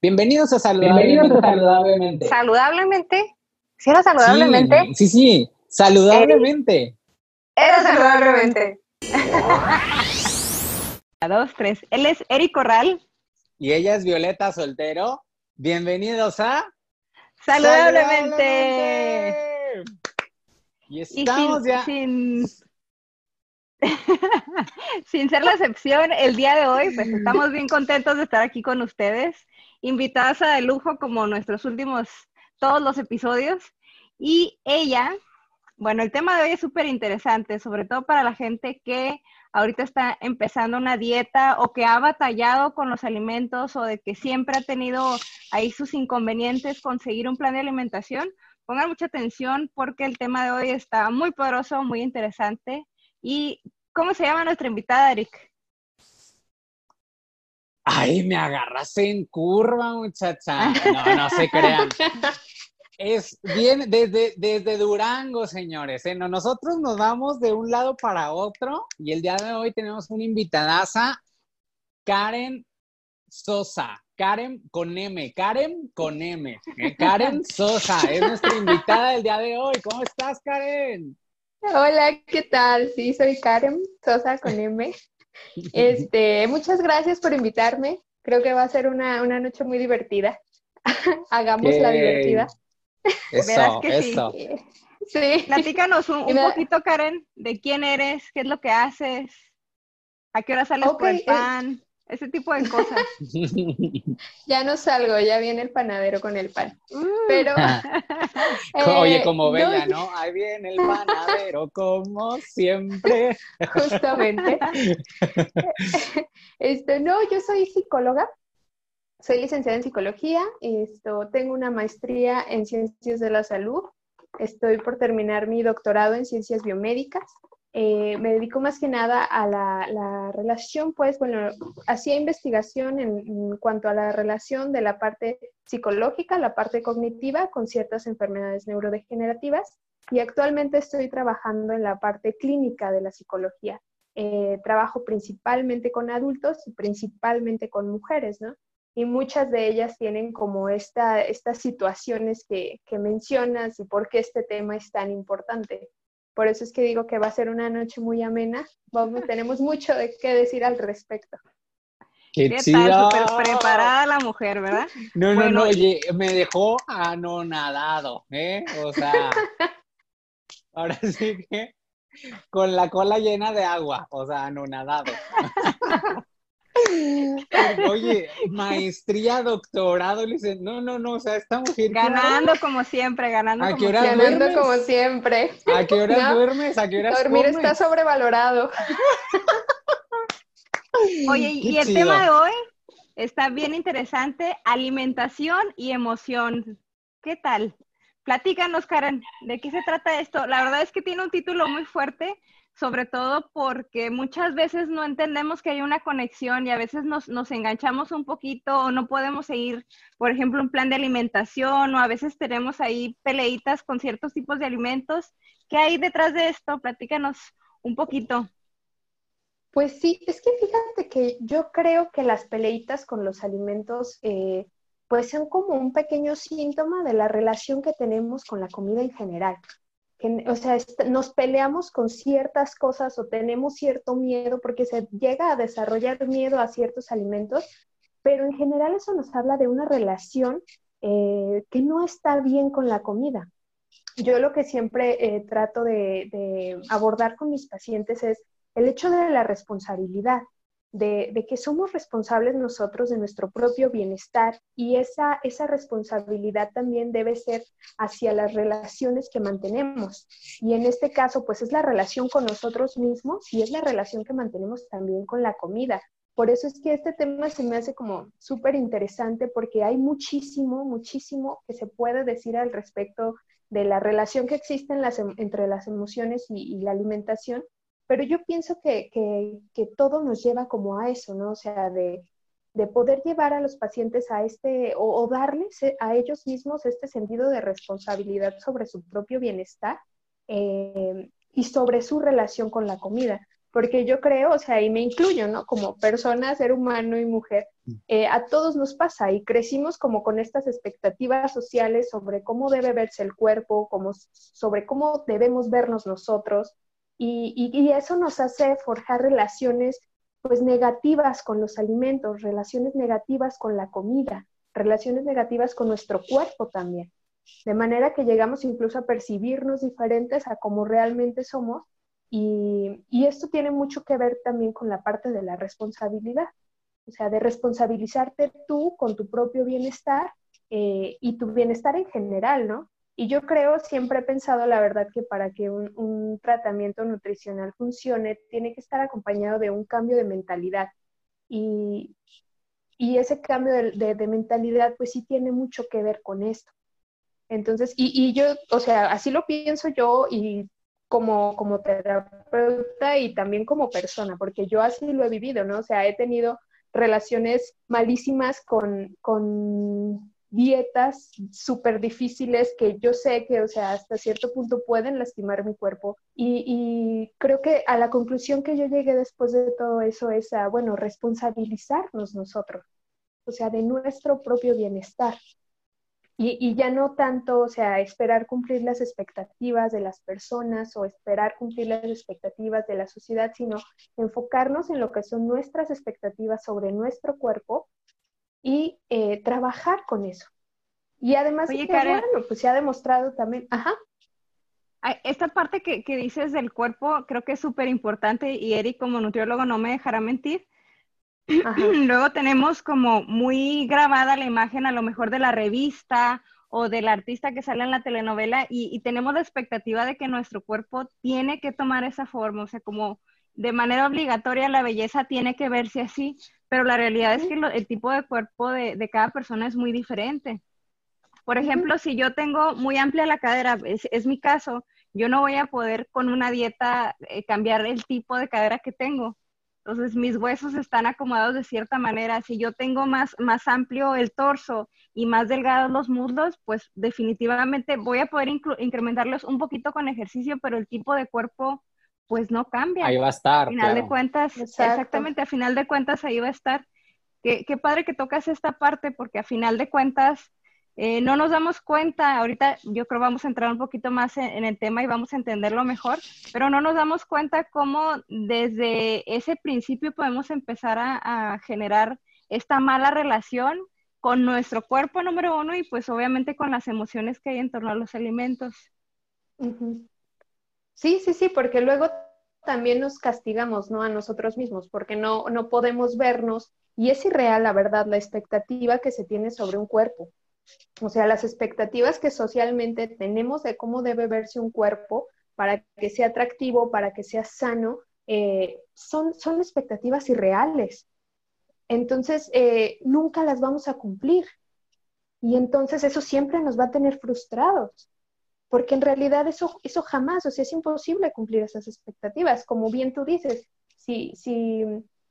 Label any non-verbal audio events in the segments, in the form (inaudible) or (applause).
Bienvenidos a Saludablemente. Saludablemente. ¿Saludablemente? ¿Sí era saludablemente? Sí, sí, saludablemente. Era saludablemente. A (laughs) dos, tres. Él es Eric Corral. Y ella es Violeta Soltero. Bienvenidos a Saludablemente. Y estamos ya. Sin, (laughs) sin ser la excepción, el día de hoy, pues estamos bien contentos de estar aquí con ustedes invitadas de lujo como nuestros últimos, todos los episodios. Y ella, bueno, el tema de hoy es súper interesante, sobre todo para la gente que ahorita está empezando una dieta o que ha batallado con los alimentos o de que siempre ha tenido ahí sus inconvenientes conseguir un plan de alimentación. Pongan mucha atención porque el tema de hoy está muy poderoso, muy interesante. ¿Y cómo se llama nuestra invitada, Eric? Ay, me agarras en curva, muchacha. (laughs) No, no se crean. Es bien desde, desde Durango, señores. ¿eh? nosotros nos vamos de un lado para otro y el día de hoy tenemos una invitadaza, Karen Sosa. Karen con M, Karen con M. ¿eh? Karen (laughs) Sosa es nuestra invitada del día de hoy. ¿Cómo estás, Karen? Hola, ¿qué tal? Sí, soy Karen Sosa con M. (laughs) Este, muchas gracias por invitarme. Creo que va a ser una, noche muy divertida. (laughs) Hagamos la divertida. (laughs) Eso, eso. Sí. Platícanos un, poquito, Karen, de quién eres, qué es lo que haces, a qué hora sales por el eh, pan ese tipo de cosas. (laughs) ya no salgo, ya viene el panadero con el pan. Mm. Pero. (laughs) Oye, eh, como Bella, (laughs) ¿no? Ahí viene el panadero, como siempre. Justamente. Esto, no, yo soy psicóloga. Soy licenciada en psicología. Esto, tengo una maestría en ciencias de la salud. Estoy por terminar mi doctorado en ciencias biomédicas. Eh, me dedico más que nada a la, relación, pues bueno, hacía investigación en, cuanto a la relación de la parte psicológica, la parte cognitiva con ciertas enfermedades neurodegenerativas y actualmente estoy trabajando en la parte clínica de la psicología. Eh, trabajo principalmente con adultos y principalmente con mujeres, ¿no? Y muchas de ellas tienen como esta, estas situaciones que, que mencionas y por qué este tema es tan importante. Por eso es que digo que va a ser una noche muy amena. Vamos, tenemos mucho de qué decir al respecto. ¿Qué, tal? Súper preparada la mujer, ¿verdad? No, no, no, oye, me dejó anonadado, ¿eh? O sea, (laughs) ahora sí que con la cola llena de agua, o sea, anonadado. (laughs) Oye, maestría, doctorado, le no, no, no, o sea, esta mujer. Ganando como siempre, ganando, como, siempre. ganando como siempre. ¿A qué hora duermes? ¿A qué hora Dormir está sobrevalorado. Oye, y el tema de hoy está bien interesante, alimentación y emoción. ¿Qué tal? Platícanos, Karen, ¿de qué se trata esto? La verdad es que tiene un título muy fuerte, sobre todo porque muchas veces no entendemos que hay una conexión y a veces nos, nos, enganchamos un poquito o no podemos seguir, por ejemplo, un plan de alimentación o a veces tenemos ahí peleitas con ciertos tipos de alimentos. ¿Qué hay detrás de esto? Platícanos un poquito. Pues sí, es que fíjate que yo creo que las peleitas con los alimentos eh, pues son como un pequeño síntoma de la relación que tenemos con la comida en general o sea, nos peleamos con ciertas cosas o tenemos cierto miedo porque se llega a desarrollar miedo a ciertos alimentos, pero en general eso nos habla de una relación eh, que no está bien con la comida. Yo lo que siempre eh, trato de abordar con mis pacientes es el hecho de la responsabilidad de, que somos responsables nosotros de nuestro propio bienestar y esa, esa responsabilidad también debe ser hacia las relaciones que mantenemos. Y en este caso, pues es la relación con nosotros mismos y es la relación que mantenemos también con la comida. Por eso es que este tema se me hace como súper interesante porque hay muchísimo, muchísimo que se puede decir al respecto de la relación que existe em, entre las emociones y la alimentación pero yo pienso que, todo nos lleva como a eso, ¿no? O sea, de, poder llevar a los pacientes a este, o, darles eh, a ellos mismos este sentido de responsabilidad sobre su propio bienestar eh, y sobre su relación con la comida. porque yo creo, o sea, y me incluyo, ¿no? Como persona, ser humano y mujer, eh, a todos nos pasa y crecimos como con estas expectativas sociales sobre cómo debe verse el cuerpo, como, sobre cómo debemos vernos nosotros, y, eso nos hace forjar relaciones pues negativas con los alimentos, relaciones negativas con la comida, relaciones negativas con nuestro cuerpo también. De manera que llegamos incluso a percibirnos diferentes a como realmente somos y, esto tiene mucho que ver también con la parte de la responsabilidad, o sea, de responsabilizarte tú con tu propio bienestar eh, y tu bienestar en general, ¿no? Y yo creo, siempre he pensado, la verdad, que para que un, tratamiento nutricional funcione, tiene que estar acompañado de un cambio de mentalidad. Y, ese cambio de, de, mentalidad, pues sí tiene mucho que ver con esto. Entonces, y, y, yo, o sea, así lo pienso yo y como, como terapeuta y también como persona, porque yo así lo he vivido, ¿no? O sea, he tenido relaciones malísimas con, con dietas súper difíciles que yo sé que, o sea, hasta cierto punto pueden lastimar mi cuerpo. Y, y, creo que a la conclusión que yo llegué después de todo eso es a, bueno, responsabilizarnos nosotros, o sea, de nuestro propio bienestar. Y, ya no tanto, o sea, esperar cumplir las expectativas de las personas o esperar cumplir las expectativas de la sociedad, sino enfocarnos en lo que son nuestras expectativas sobre nuestro cuerpo y eh, trabajar con eso. Y además, Oye, bueno, pues se ha demostrado también, ajá. Esta parte que, que dices del cuerpo creo que es súper importante y Eric como nutriólogo no me dejará mentir (clears throat) Luego tenemos como muy grabada la imagen a lo mejor de la revista o del artista que sale en la telenovela y, tenemos la expectativa de que nuestro cuerpo tiene que tomar esa forma, o sea, como de manera obligatoria la belleza tiene que verse así, pero la realidad es que el tipo de cuerpo de, cada persona es muy diferente. Por ejemplo, si yo tengo muy amplia la cadera, es, mi caso, yo no voy a poder con una dieta eh, cambiar el tipo de cadera que tengo entonces mis huesos están acomodados de cierta manera. Si yo tengo más, más amplio el torso y más delgados los muslos, pues definitivamente voy a poder incrementarlos un poquito con ejercicio, pero el tipo de cuerpo pues no cambia. Ahí va a estar. A final de cuentas, exactamente, a final de cuentas ahí va a estar. Qué, qué padre que tocas esta parte porque a final de cuentas eh, no nos damos cuenta, ahorita yo creo vamos a entrar un poquito más en, el tema y vamos a entenderlo mejor, pero no nos damos cuenta cómo desde ese principio podemos empezar a, generar esta mala relación con nuestro cuerpo número uno y pues obviamente con las emociones que hay en torno a los alimentos. Sí, sí, sí, porque luego también nos castigamos, ¿no? A nosotros mismos, porque no, no podemos vernos y es irreal, la verdad, la expectativa que se tiene sobre un cuerpo. O sea, las expectativas que socialmente tenemos de cómo debe verse un cuerpo para que sea atractivo, para que sea sano, eh, son, son expectativas irreales. Entonces, eh, nunca las vamos a cumplir. Y entonces eso siempre nos va a tener frustrados, porque en realidad eso, eso jamás, o sea, es imposible cumplir esas expectativas. Como bien tú dices, si, si,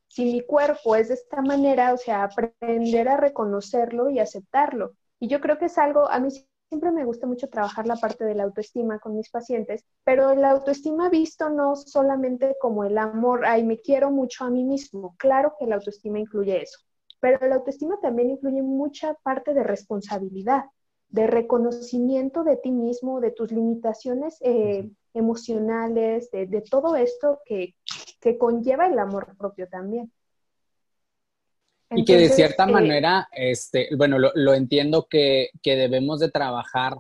si mi cuerpo es de esta manera, o sea, aprender a reconocerlo y aceptarlo. Y yo creo que es algo, a mí siempre me gusta mucho trabajar la parte de la autoestima con mis pacientes, pero la autoestima visto no solamente como el amor, ay, me quiero mucho a mí mismo. Claro que la autoestima incluye eso, pero la autoestima también incluye mucha parte de responsabilidad, de reconocimiento de ti mismo, de tus limitaciones eh, emocionales, de, de, todo esto que, que conlleva el amor propio también. Y que de cierta eh, manera, este, bueno, lo, entiendo que, debemos de trabajar,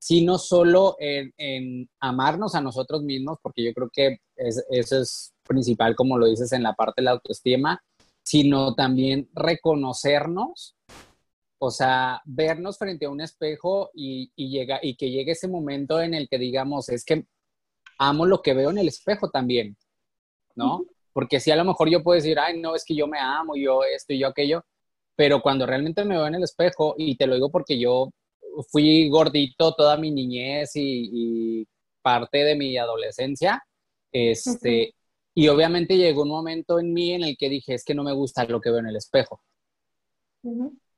sí, no solo en, amarnos a nosotros mismos, porque yo creo que eso es principal, como lo dices, en la parte de la autoestima, sino también reconocernos, o sea, vernos frente a un espejo y, llega, y que llegue ese momento en el que digamos, es que amo lo que veo en el espejo también, ¿no? Porque si a lo mejor yo puedo decir, ay, no, es que yo me amo, yo esto y yo aquello, pero cuando realmente me veo en el espejo, y te lo digo porque yo fui gordito toda mi niñez y, parte de mi adolescencia, este, y obviamente llegó un momento en mí en el que dije, es que no me gusta lo que veo en el espejo.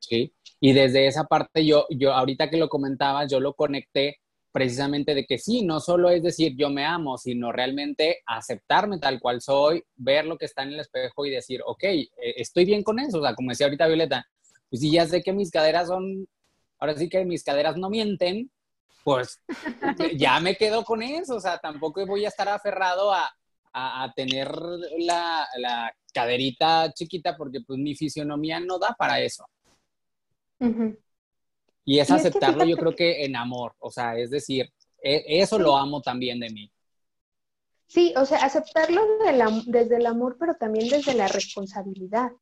¿Sí? Y desde esa parte yo, yo, ahorita que lo comentaba, yo lo conecté precisamente de que sí, no solo es decir yo me amo, sino realmente aceptarme tal cual soy, ver lo que está en el espejo y decir, ok, eh, estoy bien con eso. O sea, como decía ahorita Violeta, pues si ya sé que mis caderas son, ahora sí que mis caderas no mienten, pues (laughs) ya me quedo con eso. O sea, tampoco voy a estar aferrado a, tener la, caderita chiquita porque pues mi fisionomía no da para eso. Y es aceptarlo, yo creo que en amor, o sea, es decir, e, eso lo amo también de mí. Sí, o sea, aceptarlo desde el amor, pero también desde la responsabilidad.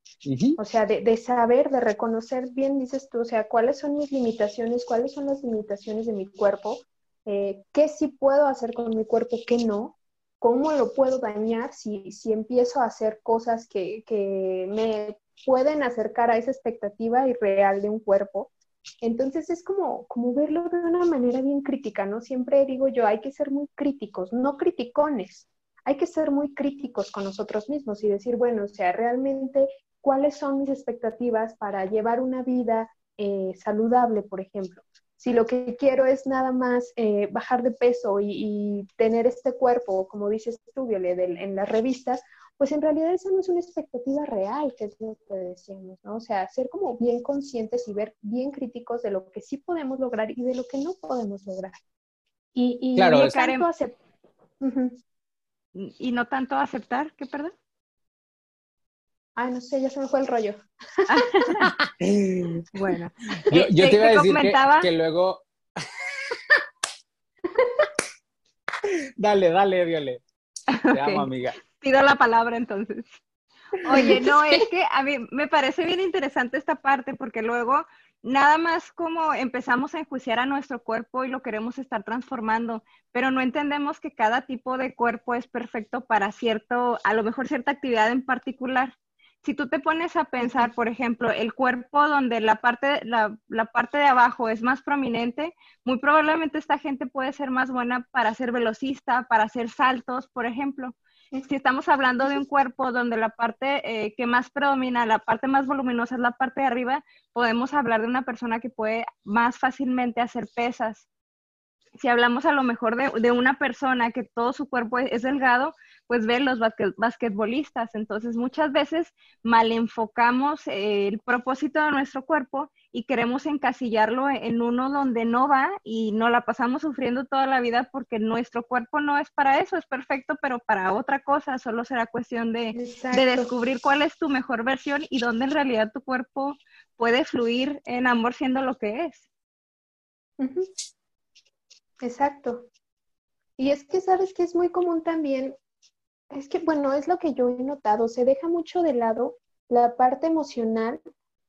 O sea, de, saber, de reconocer bien, dices tú, o sea, cuáles son mis limitaciones, cuáles son las limitaciones de mi cuerpo, eh, qué sí puedo hacer con mi cuerpo, qué no, cómo lo puedo dañar si, si empiezo a hacer cosas que, que me pueden acercar a esa expectativa irreal de un cuerpo. Entonces es como, como verlo de una manera bien crítica, ¿no? Siempre digo yo, hay que ser muy críticos, no criticones, hay que ser muy críticos con nosotros mismos y decir, bueno, o sea, realmente, ¿cuáles son mis expectativas para llevar una vida eh, saludable, por ejemplo? Si lo que quiero es nada más eh, bajar de peso y, tener este cuerpo, como dices tú, Violet, en las revistas, pues en realidad esa no es una expectativa real, que es lo que decíamos, ¿no? O sea, ser como bien conscientes y ver bien críticos de lo que sí podemos lograr y de lo que no podemos lograr. Y, y claro, no tanto aceptar. Y no tanto aceptar, ¿qué perdón? Ah, no sé, ya se me fue el rollo. (laughs) bueno. Yo, yo te iba a decir que, que luego... (laughs) dale, dale, Viole. Te amo, amiga pido la palabra entonces. Oye, no, (laughs) es que a mí me parece bien interesante esta parte porque luego nada más como empezamos a enjuiciar a nuestro cuerpo y lo queremos estar transformando, pero no entendemos que cada tipo de cuerpo es perfecto para cierto, a lo mejor cierta actividad en particular. Si tú te pones a pensar, por ejemplo, el cuerpo donde la parte, la, la parte de abajo es más prominente, muy probablemente esta gente puede ser más buena para ser velocista, para hacer saltos, por ejemplo si estamos hablando de un cuerpo donde la parte eh, que más predomina, la parte más voluminosa es la parte de arriba, podemos hablar de una persona que puede más fácilmente hacer pesas. Si hablamos a lo mejor de, una persona que todo su cuerpo es, delgado, pues ve los basquetbolistas. Entonces, muchas veces mal enfocamos eh, el propósito de nuestro cuerpo y queremos encasillarlo en uno donde no va y no la pasamos sufriendo toda la vida porque nuestro cuerpo no es para eso, es perfecto, pero para otra cosa, solo será cuestión de, descubrir cuál es tu mejor versión y dónde en realidad tu cuerpo puede fluir en amor siendo lo que es. Exacto. Y es que sabes que es muy común también, es que bueno, es lo que yo he notado, se deja mucho de lado la parte emocional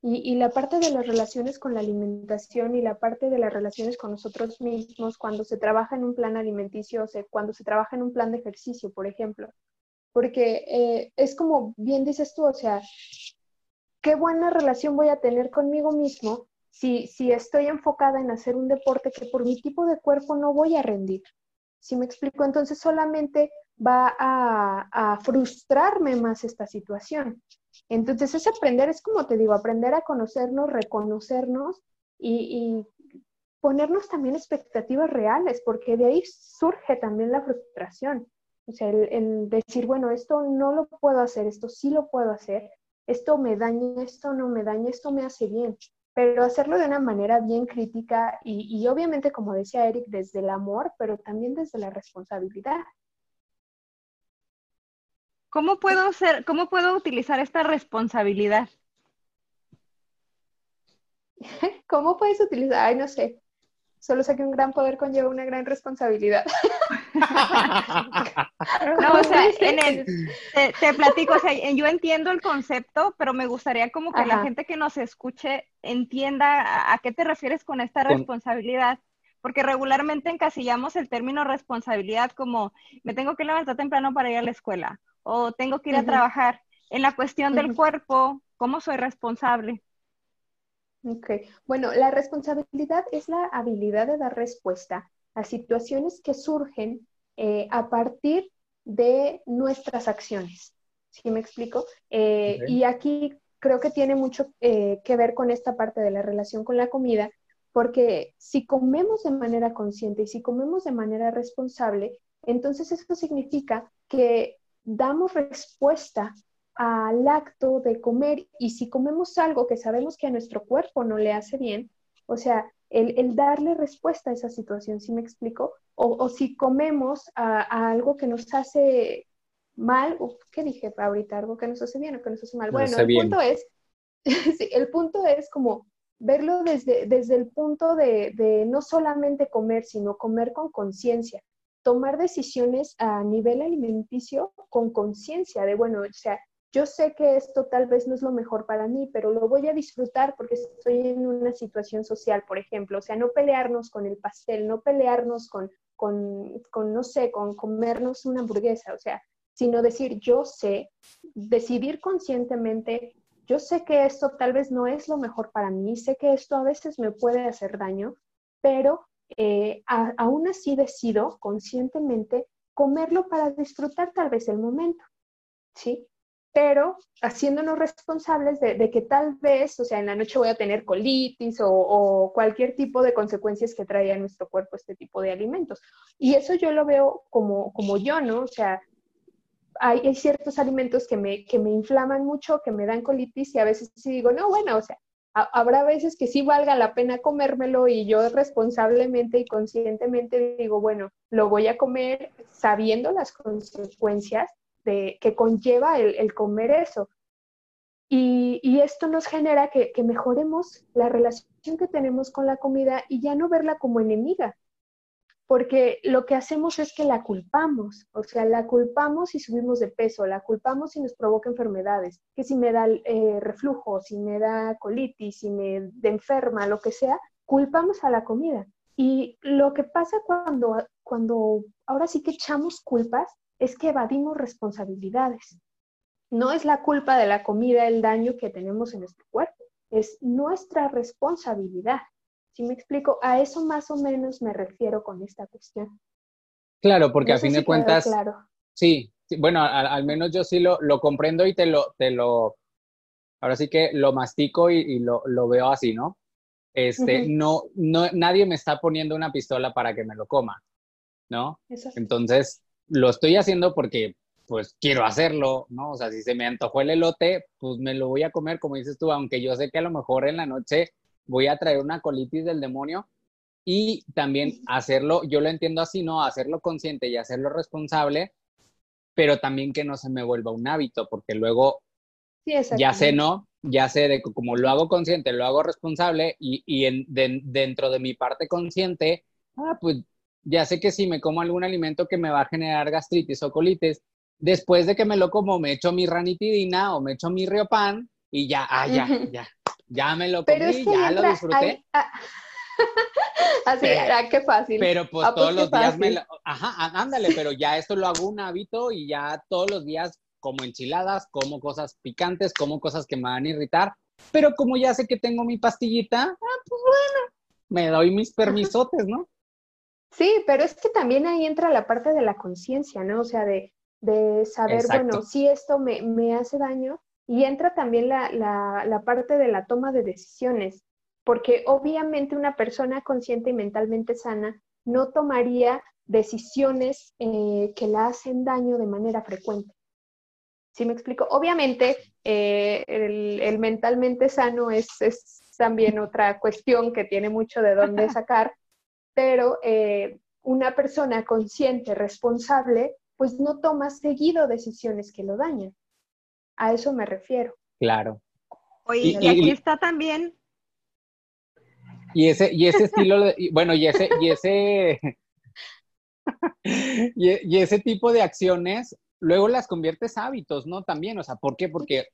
y, la parte de las relaciones con la alimentación y la parte de las relaciones con nosotros mismos cuando se trabaja en un plan alimenticio, o cuando se trabaja en un plan de ejercicio, por ejemplo. Porque eh, es como bien dices tú, o sea, qué buena relación voy a tener conmigo mismo si, si estoy enfocada en hacer un deporte que por mi tipo de cuerpo no voy a rendir. Si me explico, entonces solamente va a frustrarme más esta situación. Entonces es aprender, es como te digo, aprender a conocernos, reconocernos y, ponernos también expectativas reales, porque de ahí surge también la frustración. O sea, el, decir, bueno, esto no lo puedo hacer, esto sí lo puedo hacer, esto me daña, esto no me daña, esto me hace bien, pero hacerlo de una manera bien crítica y, y obviamente, como decía Eric, desde el amor, pero también desde la responsabilidad. ¿Cómo puedo ser, cómo puedo utilizar esta responsabilidad? (laughs) ¿Cómo puedes utilizar? Ay, no sé. Solo sé que un gran poder conlleva una gran responsabilidad. (laughs) no, o sea, (laughs) te, platico, o sea, yo entiendo el concepto, pero me gustaría como que la gente que nos escuche entienda a, qué te refieres con esta responsabilidad porque regularmente encasillamos el término responsabilidad como me tengo que levantar temprano para ir a la escuela o tengo que ir a trabajar. En la cuestión del cuerpo, ¿cómo soy responsable? Ok, bueno, la responsabilidad es la habilidad de dar respuesta a situaciones que surgen eh, a partir de nuestras acciones. ¿Sí me explico? Eh, y aquí creo que tiene mucho eh, que ver con esta parte de la relación con la comida, Porque si comemos de manera consciente y si comemos de manera responsable, entonces eso significa que damos respuesta al acto de comer y si comemos algo que sabemos que a nuestro cuerpo no le hace bien, o sea, el, darle respuesta a esa situación, ¿sí me explico? O, si comemos a, algo que nos hace mal, ¿qué dije ahorita? Algo que nos hace bien o que nos hace mal. bueno, el punto es, (laughs) el punto es como verlo desde, desde el punto de, no solamente comer, sino comer con conciencia, tomar decisiones a nivel alimenticio con conciencia de, bueno, o sea, yo sé que esto tal vez no es lo mejor para mí, pero lo voy a disfrutar porque estoy en una situación social, por ejemplo. O sea, no pelearnos con el pastel, no pelearnos con, con, con no sé, con comernos una hamburguesa, o sea, sino decir, yo sé, decidir conscientemente, yo sé que esto tal vez no es lo mejor para mí, sé que esto a veces me puede hacer daño, pero eh, aún así decido conscientemente comerlo para disfrutar tal vez el momento, ¿sí? Pero haciéndonos responsables de, que tal vez, o sea, en la noche voy a tener colitis o, cualquier tipo de consecuencias que trae a nuestro cuerpo este tipo de alimentos. Y eso yo lo veo como, como yo, ¿no? O sea, hay, ciertos alimentos que me, que me inflaman mucho, que me dan colitis y a veces sí digo, no, bueno, o sea, habrá veces que sí valga la pena comérmelo y yo responsablemente y conscientemente digo, bueno, lo voy a comer sabiendo las consecuencias de, que conlleva el, comer eso. Y, esto nos genera que, que mejoremos la relación que tenemos con la comida y ya no verla como enemiga, porque lo que hacemos es que la culpamos, o sea, la culpamos y subimos de peso, la culpamos y nos provoca enfermedades, que si me da eh, reflujo, si me da colitis, si me enferma, lo que sea, culpamos a la comida. Y lo que pasa cuando, cuando ahora sí que echamos culpas es que evadimos responsabilidades. No es la culpa de la comida el daño que tenemos en nuestro cuerpo, es nuestra responsabilidad. Si me explico, a eso más o menos me refiero con esta cuestión. Claro, porque a fin de cuentas, claro. sí, bueno, al, menos yo sí lo, lo, comprendo y te lo, te lo, ahora sí que lo mastico y, lo, lo, veo así, ¿no? Este, no, no, nadie me está poniendo una pistola para que me lo coma, ¿no? Entonces, lo estoy haciendo porque, pues, quiero hacerlo, ¿no? O sea, si se me antojó el elote, pues me lo voy a comer, como dices tú, aunque yo sé que a lo mejor en la noche voy a traer una colitis del demonio y también hacerlo, yo lo entiendo así, ¿no? Hacerlo consciente y hacerlo responsable, pero también que no se me vuelva un hábito, porque luego ya sé, ¿no? Ya sé de como lo hago consciente, lo hago responsable y, y en, dentro de mi parte consciente, ah, pues ya sé que si me como algún alimento que me va a generar gastritis o colitis, después de que me lo como, me echo mi ranitidina o me echo mi riopan y ya, ah, ya, ya, ya me lo comí, ya lo disfruté. Ah, (laughs) así, era, qué fácil. Pero pues, ah, pues todos los días me lo, ajá, ándale, pero ya esto lo hago un hábito y ya todos los días como enchiladas, como cosas picantes, como cosas que me van a irritar, pero como ya sé que tengo mi pastillita, ah, pues bueno, me doy mis permisotes, ¿no? Sí, pero es que también ahí entra la parte de la conciencia, ¿no? O sea, de, de saber, bueno, si esto me, me hace daño, y entra también la, parte de la toma de decisiones, porque obviamente una persona consciente y mentalmente sana no tomaría decisiones eh, que la hacen daño de manera frecuente. ¿Sí me explico? Obviamente, eh, el, mentalmente sano es, también otra cuestión que tiene mucho de dónde sacar, (laughs) pero eh, una persona consciente, responsable, pues no toma seguido decisiones que lo dañan. A eso me refiero. Claro. Oye, y, aquí está también. Y ese, y ese estilo, bueno, y ese, y ese, (laughs) y, ese tipo de acciones, luego las conviertes hábitos, ¿no? También, o sea, ¿por qué? Porque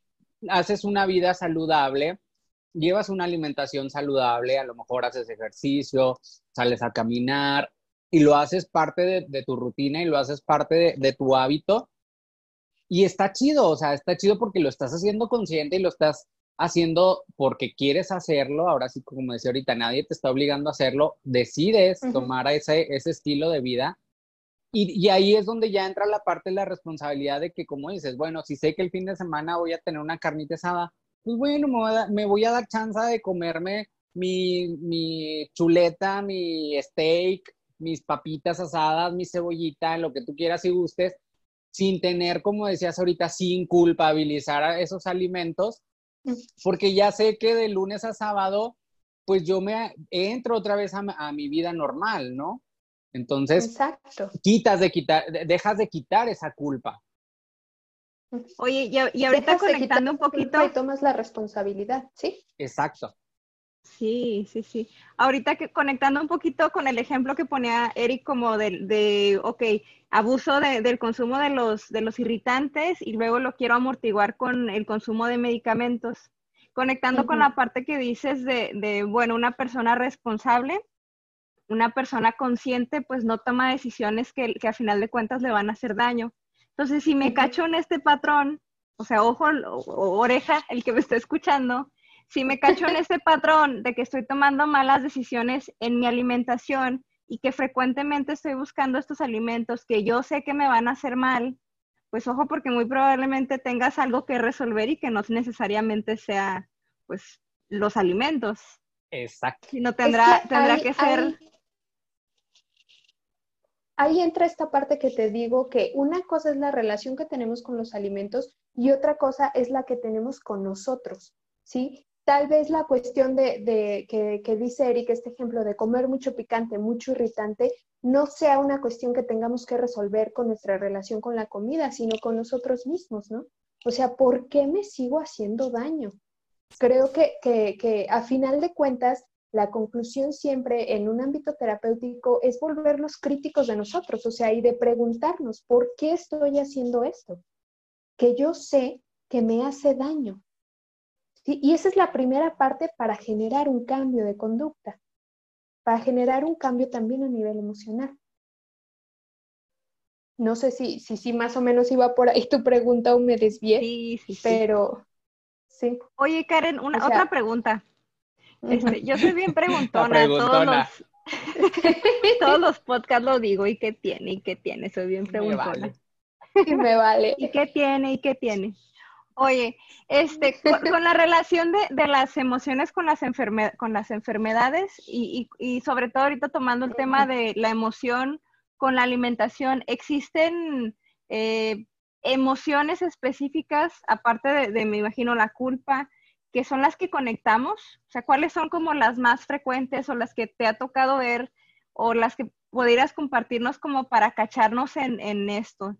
haces una vida saludable, llevas una alimentación saludable, a lo mejor haces ejercicio, sales a caminar y lo haces parte de, tu rutina y lo haces parte de, tu hábito y está chido, o sea, está chido porque lo estás haciendo consciente y lo estás haciendo porque quieres hacerlo. Ahora sí, como decía ahorita, nadie te está obligando a hacerlo. Decides tomar ese, ese estilo de vida. Y, y, ahí es donde ya entra la parte de la responsabilidad de que, como dices, bueno, si sé que el fin de semana voy a tener una carnita asada, pues bueno, me voy a, me voy a dar chance de comerme mi, mi chuleta, mi steak, mis papitas asadas, mi cebollita, lo que tú quieras y gustes, sin tener, como decías ahorita, sin culpabilizar a esos alimentos, porque ya sé que de lunes a sábado, pues yo me entro otra vez a, mi vida normal, ¿no? Entonces, Exacto. quitas de quitar, dejas de quitar esa culpa. Oye, y, ahorita conectando un poquito. Y tomas la responsabilidad, ¿sí? Exacto. Sí, sí, sí. Ahorita que conectando un poquito con el ejemplo que ponía Eric como de, de ok, abuso del consumo de los, de los irritantes y luego lo quiero amortiguar con el consumo de medicamentos. Conectando con la parte que dices de, de, bueno, una persona responsable, una persona consciente, pues no toma decisiones que, que a final de cuentas le van a hacer daño. Entonces, si me cacho en este patrón, o sea, ojo o, oreja, el que me está escuchando, si me cacho en este patrón de que estoy tomando malas decisiones en mi alimentación y que frecuentemente estoy buscando estos alimentos que yo sé que me van a hacer mal, pues ojo porque muy probablemente tengas algo que resolver y que no necesariamente sea pues los alimentos. Exacto. Sino tendrá, tendrá que ser ahí entra esta parte que te digo que una cosa es la relación que tenemos con los alimentos y otra cosa es la que tenemos con nosotros, ¿sí? Tal vez la cuestión de, que, dice Eric, este ejemplo de comer mucho picante, mucho irritante, no sea una cuestión que tengamos que resolver con nuestra relación con la comida, sino con nosotros mismos, ¿no? O sea, ¿por qué me sigo haciendo daño? Creo que, que, que a final de cuentas, la conclusión siempre en un ámbito terapéutico es volvernos críticos de nosotros, o sea, y de preguntarnos, ¿por qué estoy haciendo esto? Que yo sé que me hace daño. Y esa es la primera parte para generar un cambio de conducta, para generar un cambio también a nivel emocional. No sé si, si, si más o menos iba por ahí tu pregunta o me desvié, sí, sí, pero sí. Oye, Karen, una, otra pregunta. Este, yo soy bien (laughs) preguntona. Todos los, (laughs) todos los podcasts lo digo, ¿y qué tiene? ¿Y qué tiene? Soy bien preguntona. Y (laughs) me vale. ¿Y qué tiene? ¿Y qué tiene? Oye, este, (laughs) con, la relación de, de, las emociones con las, con las enfermedades y, y, y, sobre todo ahorita tomando el tema de la emoción con la alimentación, ¿existen eh, emociones específicas, aparte de, de, me imagino, la culpa, que son las que conectamos? O sea, ¿cuáles son como las más frecuentes o las que te ha tocado ver o las que pudieras compartirnos como para cacharnos en, en esto?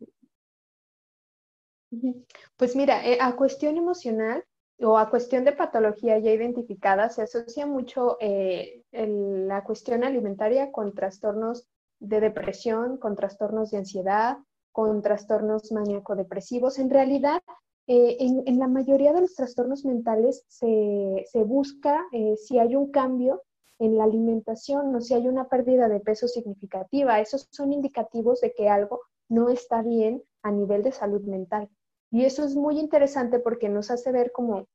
Pues mira, eh, a cuestión emocional o a cuestión de patología ya identificada, se asocia mucho eh, la cuestión alimentaria con trastornos de depresión, con trastornos de ansiedad, con trastornos maníaco-depresivos. En realidad, eh, en, la mayoría de los trastornos mentales se, busca eh, si hay un cambio en la alimentación o si hay una pérdida de peso significativa. Esos son indicativos de que algo no está bien a nivel de salud mental. Y eso es muy interesante porque nos hace ver cómo,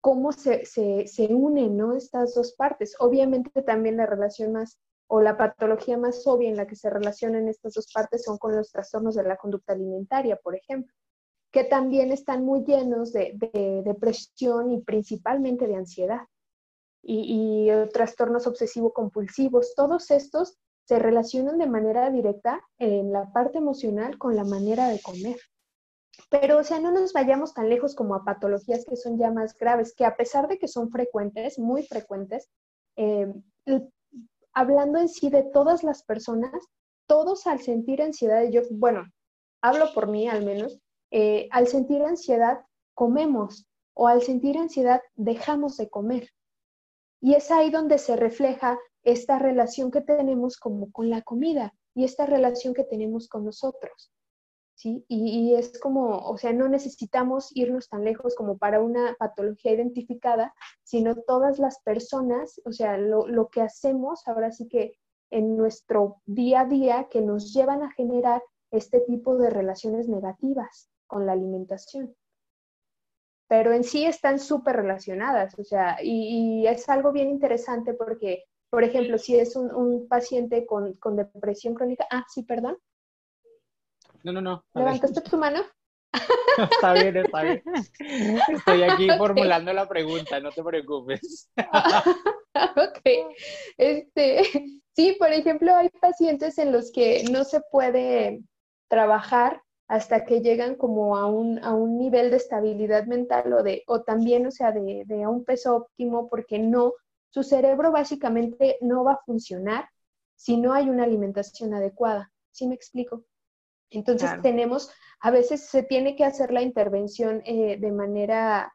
cómo se, se, unen ¿no? estas dos partes. Obviamente también la relación más o la patología más obvia en la que se relacionan estas dos partes son con los trastornos de la conducta alimentaria, por ejemplo que también están muy llenos de, depresión y principalmente de ansiedad y, trastornos obsesivo-compulsivos. Todos estos se relacionan de manera directa en la parte emocional con la manera de comer. Pero, o sea, no nos vayamos tan lejos como a patologías que son ya más graves, que a pesar de que son frecuentes, muy frecuentes, eh, hablando en sí de todas las personas, todos al sentir ansiedad, yo, bueno, hablo por mí al menos, eh, al sentir ansiedad comemos o al sentir ansiedad dejamos de comer. Y es ahí donde se refleja esta relación que tenemos como con la comida y esta relación que tenemos con nosotros. ¿Sí? Y, es como, o sea, no necesitamos irnos tan lejos como para una patología identificada, sino todas las personas, o sea, lo, lo que hacemos ahora sí que en nuestro día a día que nos llevan a generar este tipo de relaciones negativas con la alimentación. Pero en sí están súper relacionadas, o sea, y, es algo bien interesante porque, por ejemplo, si es un, paciente con, depresión crónica, ah, sí, perdón. No, no, no. ¿Levantaste tu mano? (laughs) está bien, está bien. Estoy aquí (laughs) formulando la pregunta, no te preocupes. (laughs) ok. Este, sí, por ejemplo, hay pacientes en los que no se puede trabajar hasta que llegan como a un, a un nivel de estabilidad mental o, de, o también, o sea, de, de un peso óptimo porque no, su cerebro básicamente no va a funcionar si no hay una alimentación adecuada. ¿Sí me explico? Entonces tenemos, a veces se tiene que hacer la intervención eh, de manera,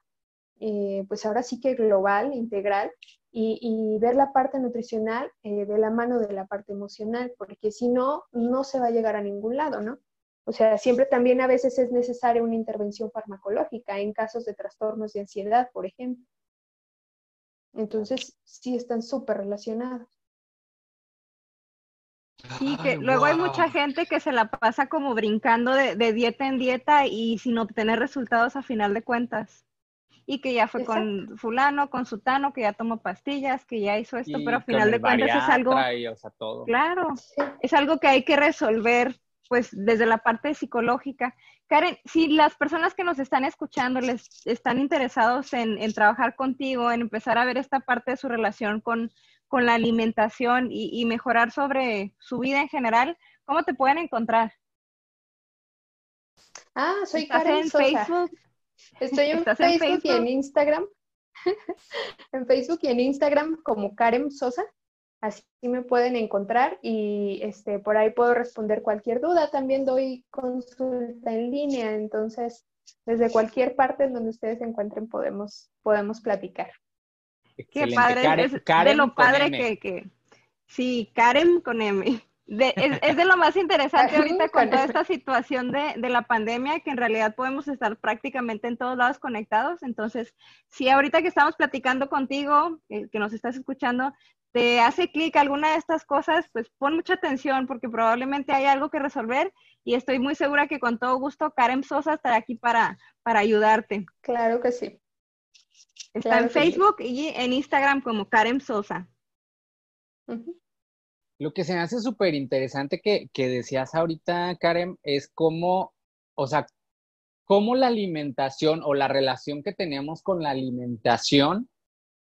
eh, pues ahora sí que global, integral, y, ver la parte nutricional eh, de la mano de la parte emocional, porque si no, no se va a llegar a ningún lado, ¿no? O sea, siempre también a veces es necesaria una intervención farmacológica en casos de trastornos de ansiedad, por ejemplo. Entonces, sí están súper relacionados. Sí, que luego hay mucha gente que se la pasa como brincando de, dieta en dieta y sin obtener resultados a final de cuentas. Y que ya fue con fulano, con sutano, que ya tomó pastillas, que ya hizo esto, pero a final de cuentas es algo... Claro, es algo que hay que resolver pues desde la parte psicológica. Karen, si las personas que nos están escuchando les están interesados en, en trabajar contigo, en empezar a ver esta parte de su relación con, con la alimentación y, mejorar sobre su vida en general, ¿cómo te pueden encontrar? Ah, soy Karen en Facebook? Estoy en Facebook, y en Instagram. (laughs) en Facebook y en Instagram como Karen Sosa. Así me pueden encontrar y este, por ahí puedo responder cualquier duda. También doy consulta en línea, entonces desde cualquier parte en donde ustedes se encuentren podemos, podemos platicar. Qué padre, es de lo padre que, que, sí, Karen con M. es, de lo más interesante (laughs) ahorita con toda esta situación de, de, la pandemia, que en realidad podemos estar prácticamente en todos lados conectados. Entonces, si ahorita que estamos platicando contigo, que nos estás escuchando, te hace clic alguna de estas cosas, pues pon mucha atención porque probablemente hay algo que resolver y estoy muy segura que con todo gusto Karen Sosa estará aquí para, para ayudarte. Claro que sí. Está en Facebook y en Instagram como Karen Sosa. Lo que se me hace súper interesante que, que, decías ahorita, Karen, es cómo, o sea, cómo la alimentación o la relación que tenemos con la alimentación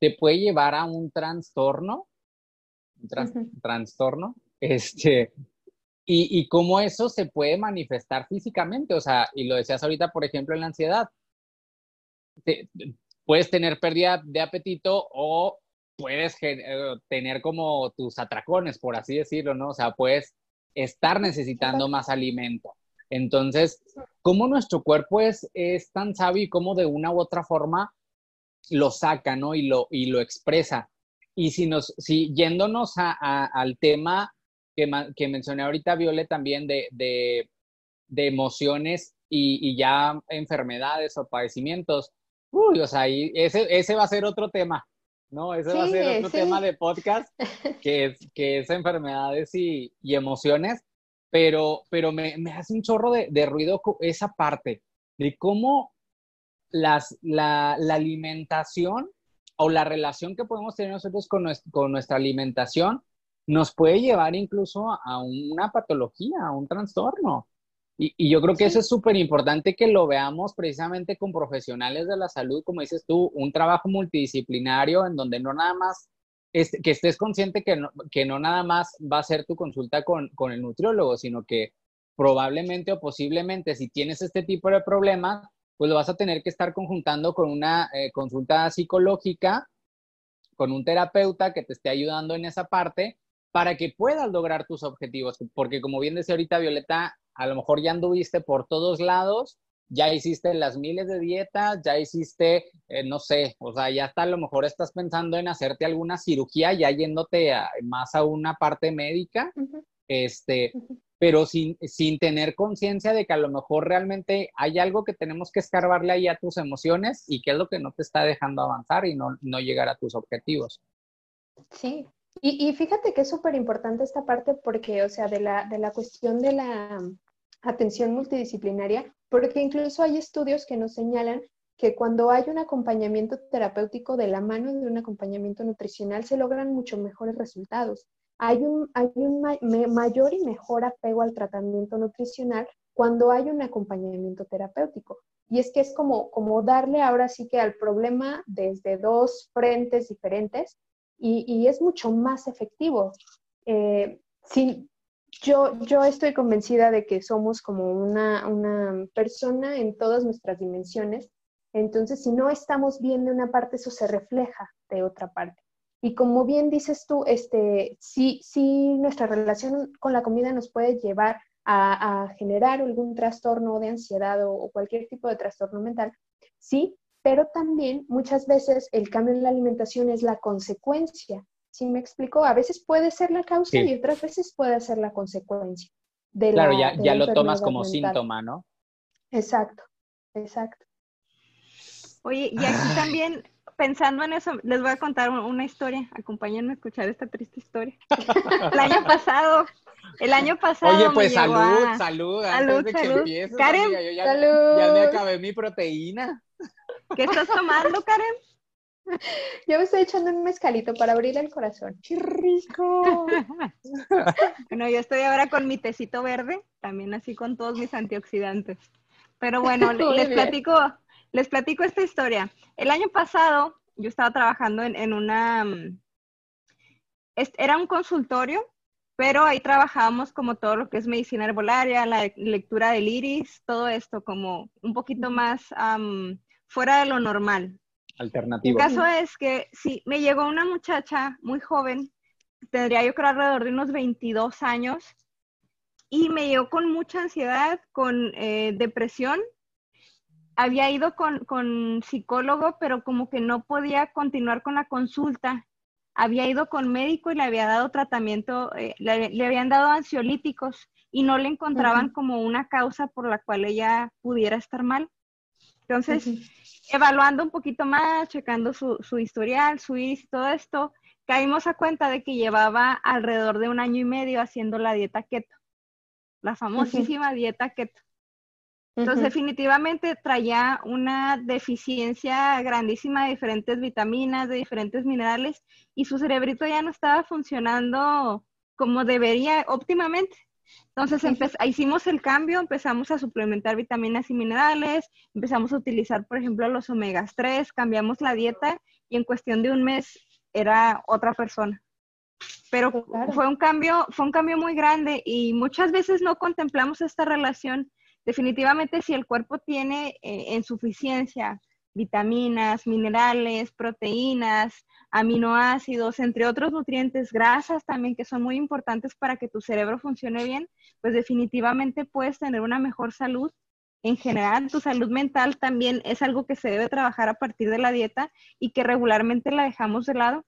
te puede llevar a un trastorno, un trastorno, este, y, y cómo eso se puede manifestar físicamente, o sea, y lo decías ahorita, por ejemplo, en la ansiedad. Te, puedes tener pérdida de apetito o puedes eh, tener como tus atracones, por así decirlo, ¿no? O sea, puedes estar necesitando más alimento. Entonces, ¿cómo nuestro cuerpo es, es tan sabio y cómo de una u otra forma lo saca, ¿no? Y lo, y lo expresa. Y si nos, si yéndonos a, al tema que, que, mencioné ahorita, Viole, también de, de, de emociones y, y, ya enfermedades o padecimientos, Uy, o sea, ese, ese va a ser otro tema, ¿no? Ese va a ser otro tema de podcast, (laughs) que es, que es enfermedades y, y emociones, pero, pero me, me, hace un chorro de, de, ruido esa parte, de cómo las, la, la, alimentación o la relación que podemos tener nosotros con, con nuestra alimentación nos puede llevar incluso a una patología, a un trastorno. Y, yo creo que eso es súper importante que lo veamos precisamente con profesionales de la salud, como dices tú, un trabajo multidisciplinario en donde no nada más, que estés consciente que no, que no nada más va a ser tu consulta con, con el nutriólogo, sino que probablemente o posiblemente si tienes este tipo de problemas, pues lo vas a tener que estar conjuntando con una eh, consulta psicológica, con un terapeuta que te esté ayudando en esa parte para que puedas lograr tus objetivos. Porque como bien decía ahorita Violeta, a lo mejor ya anduviste por todos lados, ya hiciste las miles de dietas, ya hiciste, eh, no sé, o sea, ya hasta a lo mejor estás pensando en hacerte alguna cirugía, ya yéndote más a una parte médica, este, pero sin, sin tener conciencia de que a lo mejor realmente hay algo que tenemos que escarbarle ahí a tus emociones y qué es lo que no te está dejando avanzar y no, no llegar a tus objetivos. Sí, y, y fíjate que es súper importante esta parte porque, o sea, de la, de la cuestión de la atención multidisciplinaria, porque incluso hay estudios que nos señalan que cuando hay un acompañamiento terapéutico de la mano de un acompañamiento nutricional se logran mucho mejores resultados. Hay un, hay un mayor y mejor apego al tratamiento nutricional cuando hay un acompañamiento terapéutico. y es que es como, como darle ahora sí que al problema desde dos frentes diferentes y, es mucho más efectivo. Eh, yo, yo estoy convencida de que somos como una, una persona en todas nuestras dimensiones, entonces si no estamos bien de una parte, eso se refleja de otra parte. Y como bien dices tú, este, sí, sí, nuestra relación con la comida nos puede llevar a, generar algún trastorno de ansiedad o, cualquier tipo de trastorno mental, sí, pero también muchas veces el cambio en la alimentación es la consecuencia. ¿Sí me explico? A veces puede ser la causa y otras veces puede ser la consecuencia. De claro, ya, ya lo tomas como síntoma, ¿no? Exacto, exacto. Oye, y aquí también pensando en eso, les voy a contar una historia. Acompáñenme a escuchar esta triste historia. (laughs) El año pasado, el año pasado. Oye, pues salud, salud, salud, salud. Karen, ya, salud. ya me acabé mi proteína. ¿Qué estás tomando, Karen? (laughs) Yo me estoy echando un mezcalito para abrir el corazón. ¡Qué rico! (laughs) bueno, yo estoy ahora con mi tecito verde, también así con todos mis antioxidantes. Pero bueno, (laughs) les platico, les platico esta historia. El año pasado yo estaba trabajando en, una... Mm, era un consultorio, pero ahí trabajábamos como todo lo que es medicina herbolaria, la lectura del iris, todo esto como un poquito más fuera de lo normal. Alternativo. El caso es que sí, me llegó una muchacha muy joven, tendría yo creo alrededor de unos 22 años, y me llegó con mucha ansiedad, con eh, depresión había ido con, psicólogo, pero como que no podía continuar con la consulta. Había ido con médico y le había dado tratamiento, eh, le, habían dado ansiolíticos y no le encontraban como una causa por la cual ella pudiera estar mal. Entonces, evaluando un poquito más, checando su, su historial, su y todo esto, caímos a cuenta de que llevaba alrededor de un año y medio haciendo la dieta keto, la famosísima dieta keto. Entonces, definitivamente traía una deficiencia grandísima de diferentes vitaminas, de diferentes minerales, y su cerebrito ya no estaba funcionando como debería óptimamente. Entonces hicimos el cambio, empezamos a suplementar vitaminas y minerales, empezamos a utilizar, por ejemplo, los omegas 3, cambiamos la dieta y en cuestión de un mes era otra persona. Pero fue un cambio, fue un cambio muy grande y muchas veces no contemplamos esta relación. Definitivamente si el cuerpo tiene eh, en suficiencia vitaminas, minerales, proteínas, aminoácidos, entre otros nutrientes, grasas también que son muy importantes para que tu cerebro funcione bien, pues definitivamente puedes tener una mejor salud. En general, tu salud mental también es algo que se debe trabajar a partir de la dieta y que regularmente la dejamos de lado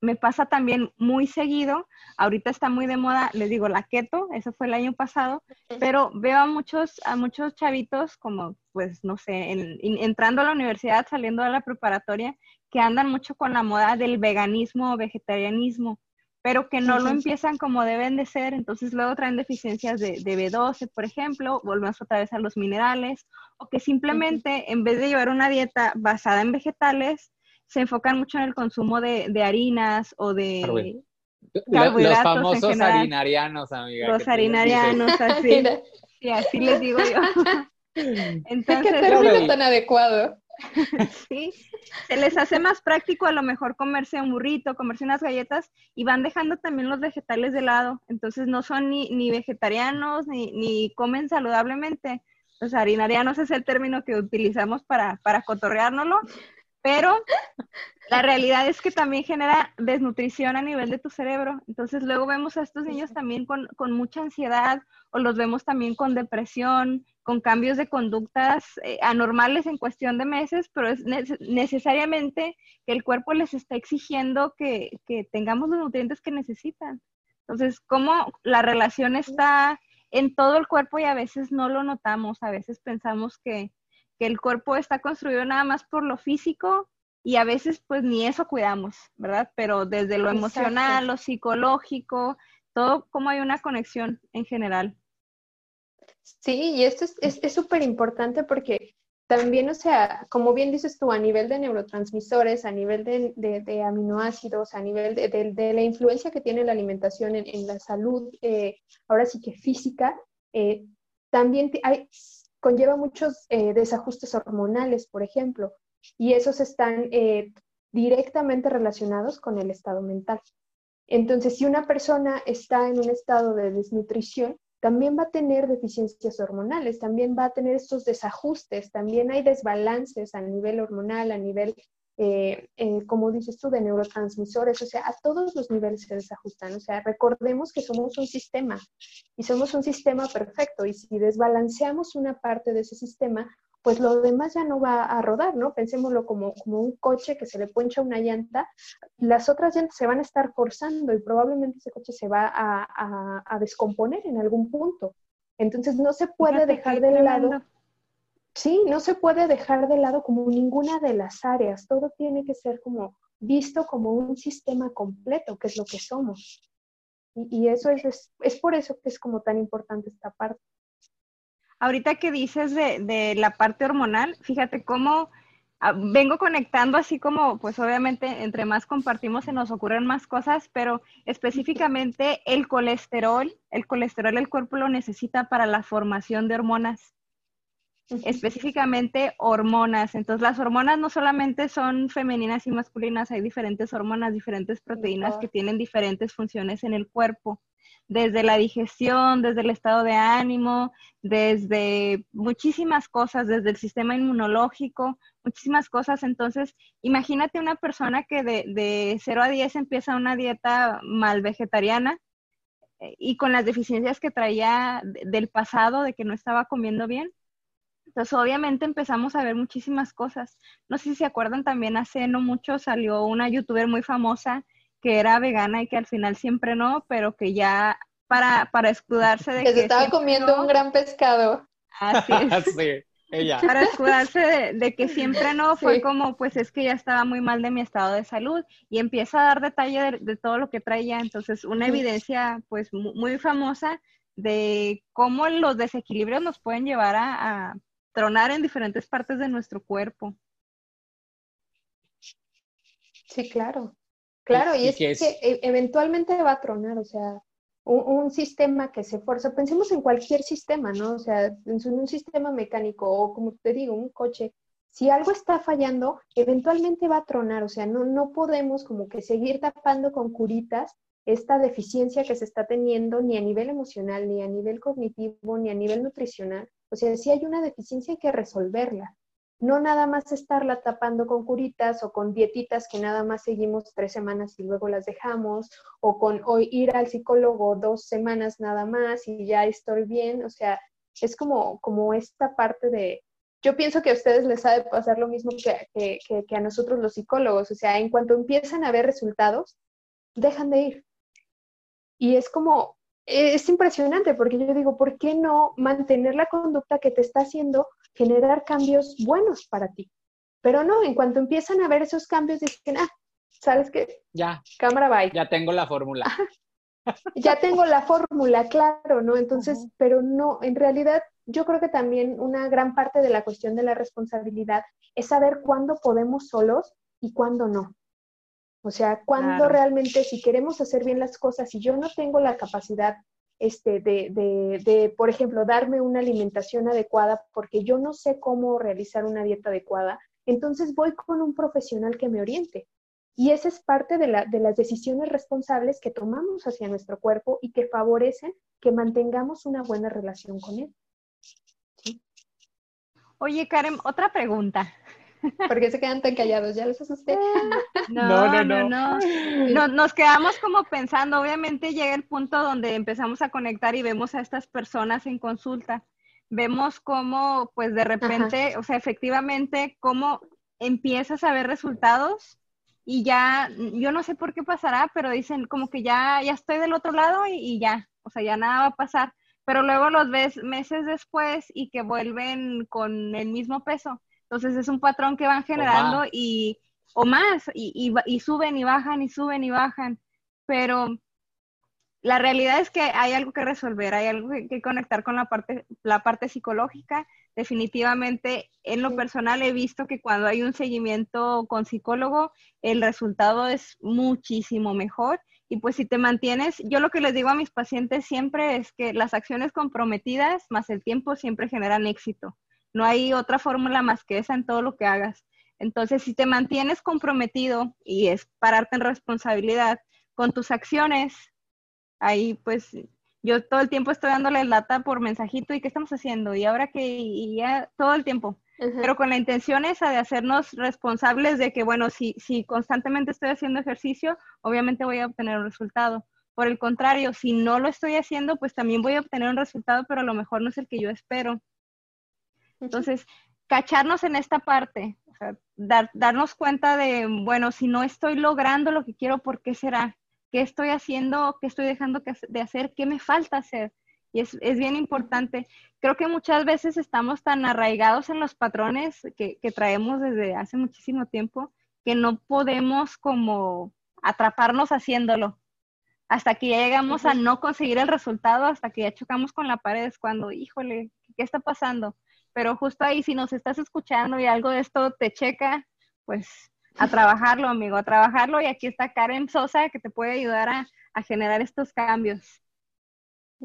me pasa también muy seguido, ahorita está muy de moda, les digo, la keto, eso fue el año pasado, pero veo a muchos, a muchos chavitos como, pues, no sé, entrando a la universidad, saliendo de la preparatoria, que andan mucho con la moda del veganismo o vegetarianismo, pero que no lo empiezan como deben de ser, entonces luego traen deficiencias de, de, B12, por ejemplo, volvemos otra vez a los minerales, o que simplemente en vez de llevar una dieta basada en vegetales, se enfocan mucho en el consumo de, harinas o de Los famosos harinarianos, amiga. Los harinarianos, (laughs) así. sí, así les digo yo. (laughs) Entonces, ¿Qué término tan adecuado? (laughs) sí, se les hace más práctico a lo mejor comerse un burrito, comerse unas galletas y van dejando también los vegetales de lado. Entonces no son ni, ni vegetarianos ni, ni comen saludablemente. Los harinarianos es el término que utilizamos para, para cotorreárnoslo, pero (laughs) la realidad es que también genera desnutrición a nivel de tu cerebro. Entonces luego vemos a estos niños también con, mucha ansiedad o los vemos también con depresión, con cambios de conductas eh, anormales en cuestión de meses, pero es necesariamente que el cuerpo les está exigiendo que, que tengamos los nutrientes que necesitan. Entonces, ¿cómo la relación está en todo el cuerpo y a veces no lo notamos, a veces pensamos que que el cuerpo está construido nada más por lo físico y a veces pues ni eso cuidamos, ¿verdad? Pero desde lo emocional, lo psicológico, todo como hay una conexión en general. Sí, y esto es súper importante porque también, o sea, como bien dices tú, a nivel de neurotransmisores, a nivel de, aminoácidos, a nivel de, la influencia que tiene la alimentación en, la salud, eh, ahora sí que física, eh, también hay conlleva muchos eh, desajustes hormonales, por ejemplo, y esos están eh, directamente relacionados con el estado mental. Entonces, si una persona está en un estado de desnutrición, también va a tener deficiencias hormonales, también va a tener estos desajustes, también hay desbalances a nivel hormonal, a nivel eh, eh, como dices tú, de neurotransmisores, o sea, a todos los niveles se desajustan. O sea, recordemos que somos un sistema y somos un sistema perfecto y si desbalanceamos una parte de ese sistema, pues lo demás ya no va a rodar, ¿no? Pensémoslo como, como un coche que se le poncha una llanta, las otras llantas se van a estar forzando y probablemente ese coche se va a, a, descomponer en algún punto. Entonces no se puede dejar de lado Sí, no se puede dejar de lado como ninguna de las áreas, todo tiene que ser como visto como un sistema completo, que es lo que somos. Y, eso es, es, por eso que es como tan importante esta parte. Ahorita que dices de, de la parte hormonal, fíjate cómo ah, vengo conectando así como, pues obviamente entre más compartimos se nos ocurren más cosas, pero específicamente el colesterol, el colesterol el cuerpo lo necesita para la formación de hormonas específicamente hormonas. Entonces, las hormonas no solamente son femeninas y masculinas, hay diferentes hormonas, diferentes proteínas que tienen diferentes funciones en el cuerpo, desde la digestión, desde el estado de ánimo, desde muchísimas cosas, desde el sistema inmunológico, muchísimas cosas. Entonces, imagínate una persona que de, de 0 a 10 empieza una dieta mal vegetariana eh, y con las deficiencias que traía del pasado, de que no estaba comiendo bien, entonces, obviamente empezamos a ver muchísimas cosas. No sé si se acuerdan también, hace no mucho salió una youtuber muy famosa que era vegana y que al final siempre no, pero que ya para, para escudarse de que... se estaba comiendo un gran pescado. Así es. (laughs) sí, ella. (laughs) Para escudarse de, que siempre no, fue como, pues es que ya estaba muy mal de mi estado de salud y empieza a dar detalle de, todo lo que traía. Entonces, una evidencia pues muy, famosa de cómo los desequilibrios nos pueden llevar a tronar en diferentes partes de nuestro cuerpo. Sí, claro. Claro, y, es, que e, eventualmente va a tronar, o sea, un, sistema que se fuerza, pensemos en cualquier sistema, ¿no? O sea, en un sistema mecánico o como te digo, un coche, si algo está fallando, eventualmente va a tronar, o sea, no, no podemos como que seguir tapando con curitas esta deficiencia que se está teniendo ni a nivel emocional, ni a nivel cognitivo, ni a nivel nutricional, o sea, si hay una deficiencia hay que resolverla. No nada más estarla tapando con curitas o con dietitas que nada más seguimos tres semanas y luego las dejamos, o con hoy ir al psicólogo dos semanas nada más y ya estoy bien. O sea, es como, como esta parte de, yo pienso que a ustedes les ha de pasar lo mismo que, que, que, a nosotros los psicólogos. O sea, en cuanto empiezan a ver resultados, dejan de ir. Y es como, es impresionante porque yo digo, ¿por qué no mantener la conducta que te está haciendo generar cambios buenos para ti? Pero no, en cuanto empiezan a ver esos cambios, dicen, ah, ¿sabes qué? Ya. Cámara bye. Ya tengo la fórmula. ya tengo la fórmula, claro, ¿no? Entonces, pero no, en realidad yo creo que también una gran parte de la cuestión de la responsabilidad es saber cuándo podemos solos y cuándo no. O sea, cuando realmente, si queremos hacer bien las cosas, si yo no tengo la capacidad este, de, de, de, por ejemplo, darme una alimentación adecuada porque yo no sé cómo realizar una dieta adecuada, entonces voy con un profesional que me oriente. Y esa es parte de, la, de las decisiones responsables que tomamos hacia nuestro cuerpo y que favorecen que mantengamos una buena relación con él. Oye, Karen, otra pregunta. ¿Por qué se quedan tan callados? ¿Ya les asusté? (laughs) No, no, no, no. Nos quedamos como pensando, obviamente llega el punto donde empezamos a conectar y vemos a estas personas en consulta. Vemos cómo, pues de repente, o sea, efectivamente, cómo empiezas a ver resultados y ya, yo no sé por qué pasará, pero dicen como que ya, ya estoy del otro lado y, y ya, o sea, ya nada va a pasar. Pero luego los ves meses después y que vuelven con el mismo peso entonces es un patrón que van generando y, o más, y, y, suben y bajan y suben y bajan. Pero la realidad es que hay algo que resolver, hay algo que, conectar con la parte, la parte psicológica. Definitivamente, en lo personal he visto que cuando hay un seguimiento con psicólogo, el resultado es muchísimo mejor Y pues si te mantienes, yo lo que les digo a mis pacientes siempre es que las acciones comprometidas más el tiempo siempre generan éxito. No hay otra fórmula más que esa en todo lo que hagas. Entonces, si te mantienes comprometido y es pararte en responsabilidad con tus acciones, ahí pues yo todo el tiempo estoy dándole lata por mensajito y qué estamos haciendo y ahora que y ya todo el tiempo. Pero con la intención esa de hacernos responsables de que, bueno, si, si constantemente estoy haciendo ejercicio, obviamente voy a obtener un resultado. Por el contrario, si no lo estoy haciendo, pues también voy a obtener un resultado, pero a lo mejor no es el que yo espero. Entonces, cacharnos en esta parte, dar, darnos cuenta de, bueno, si no estoy logrando lo que quiero, ¿por qué será? ¿Qué estoy haciendo? ¿Qué estoy dejando de hacer? ¿Qué me falta hacer? Y es, es, bien importante. Creo que muchas veces estamos tan arraigados en los patrones que, que traemos desde hace muchísimo tiempo que no podemos como atraparnos haciéndolo. Hasta que ya llegamos a no conseguir el resultado, hasta que ya chocamos con la pared, es cuando, híjole, ¿qué está pasando? Pero justo ahí, si nos estás escuchando y algo de esto te checa, pues a trabajarlo, amigo, a trabajarlo. Y aquí está Karen Sosa que te puede ayudar a, generar estos cambios.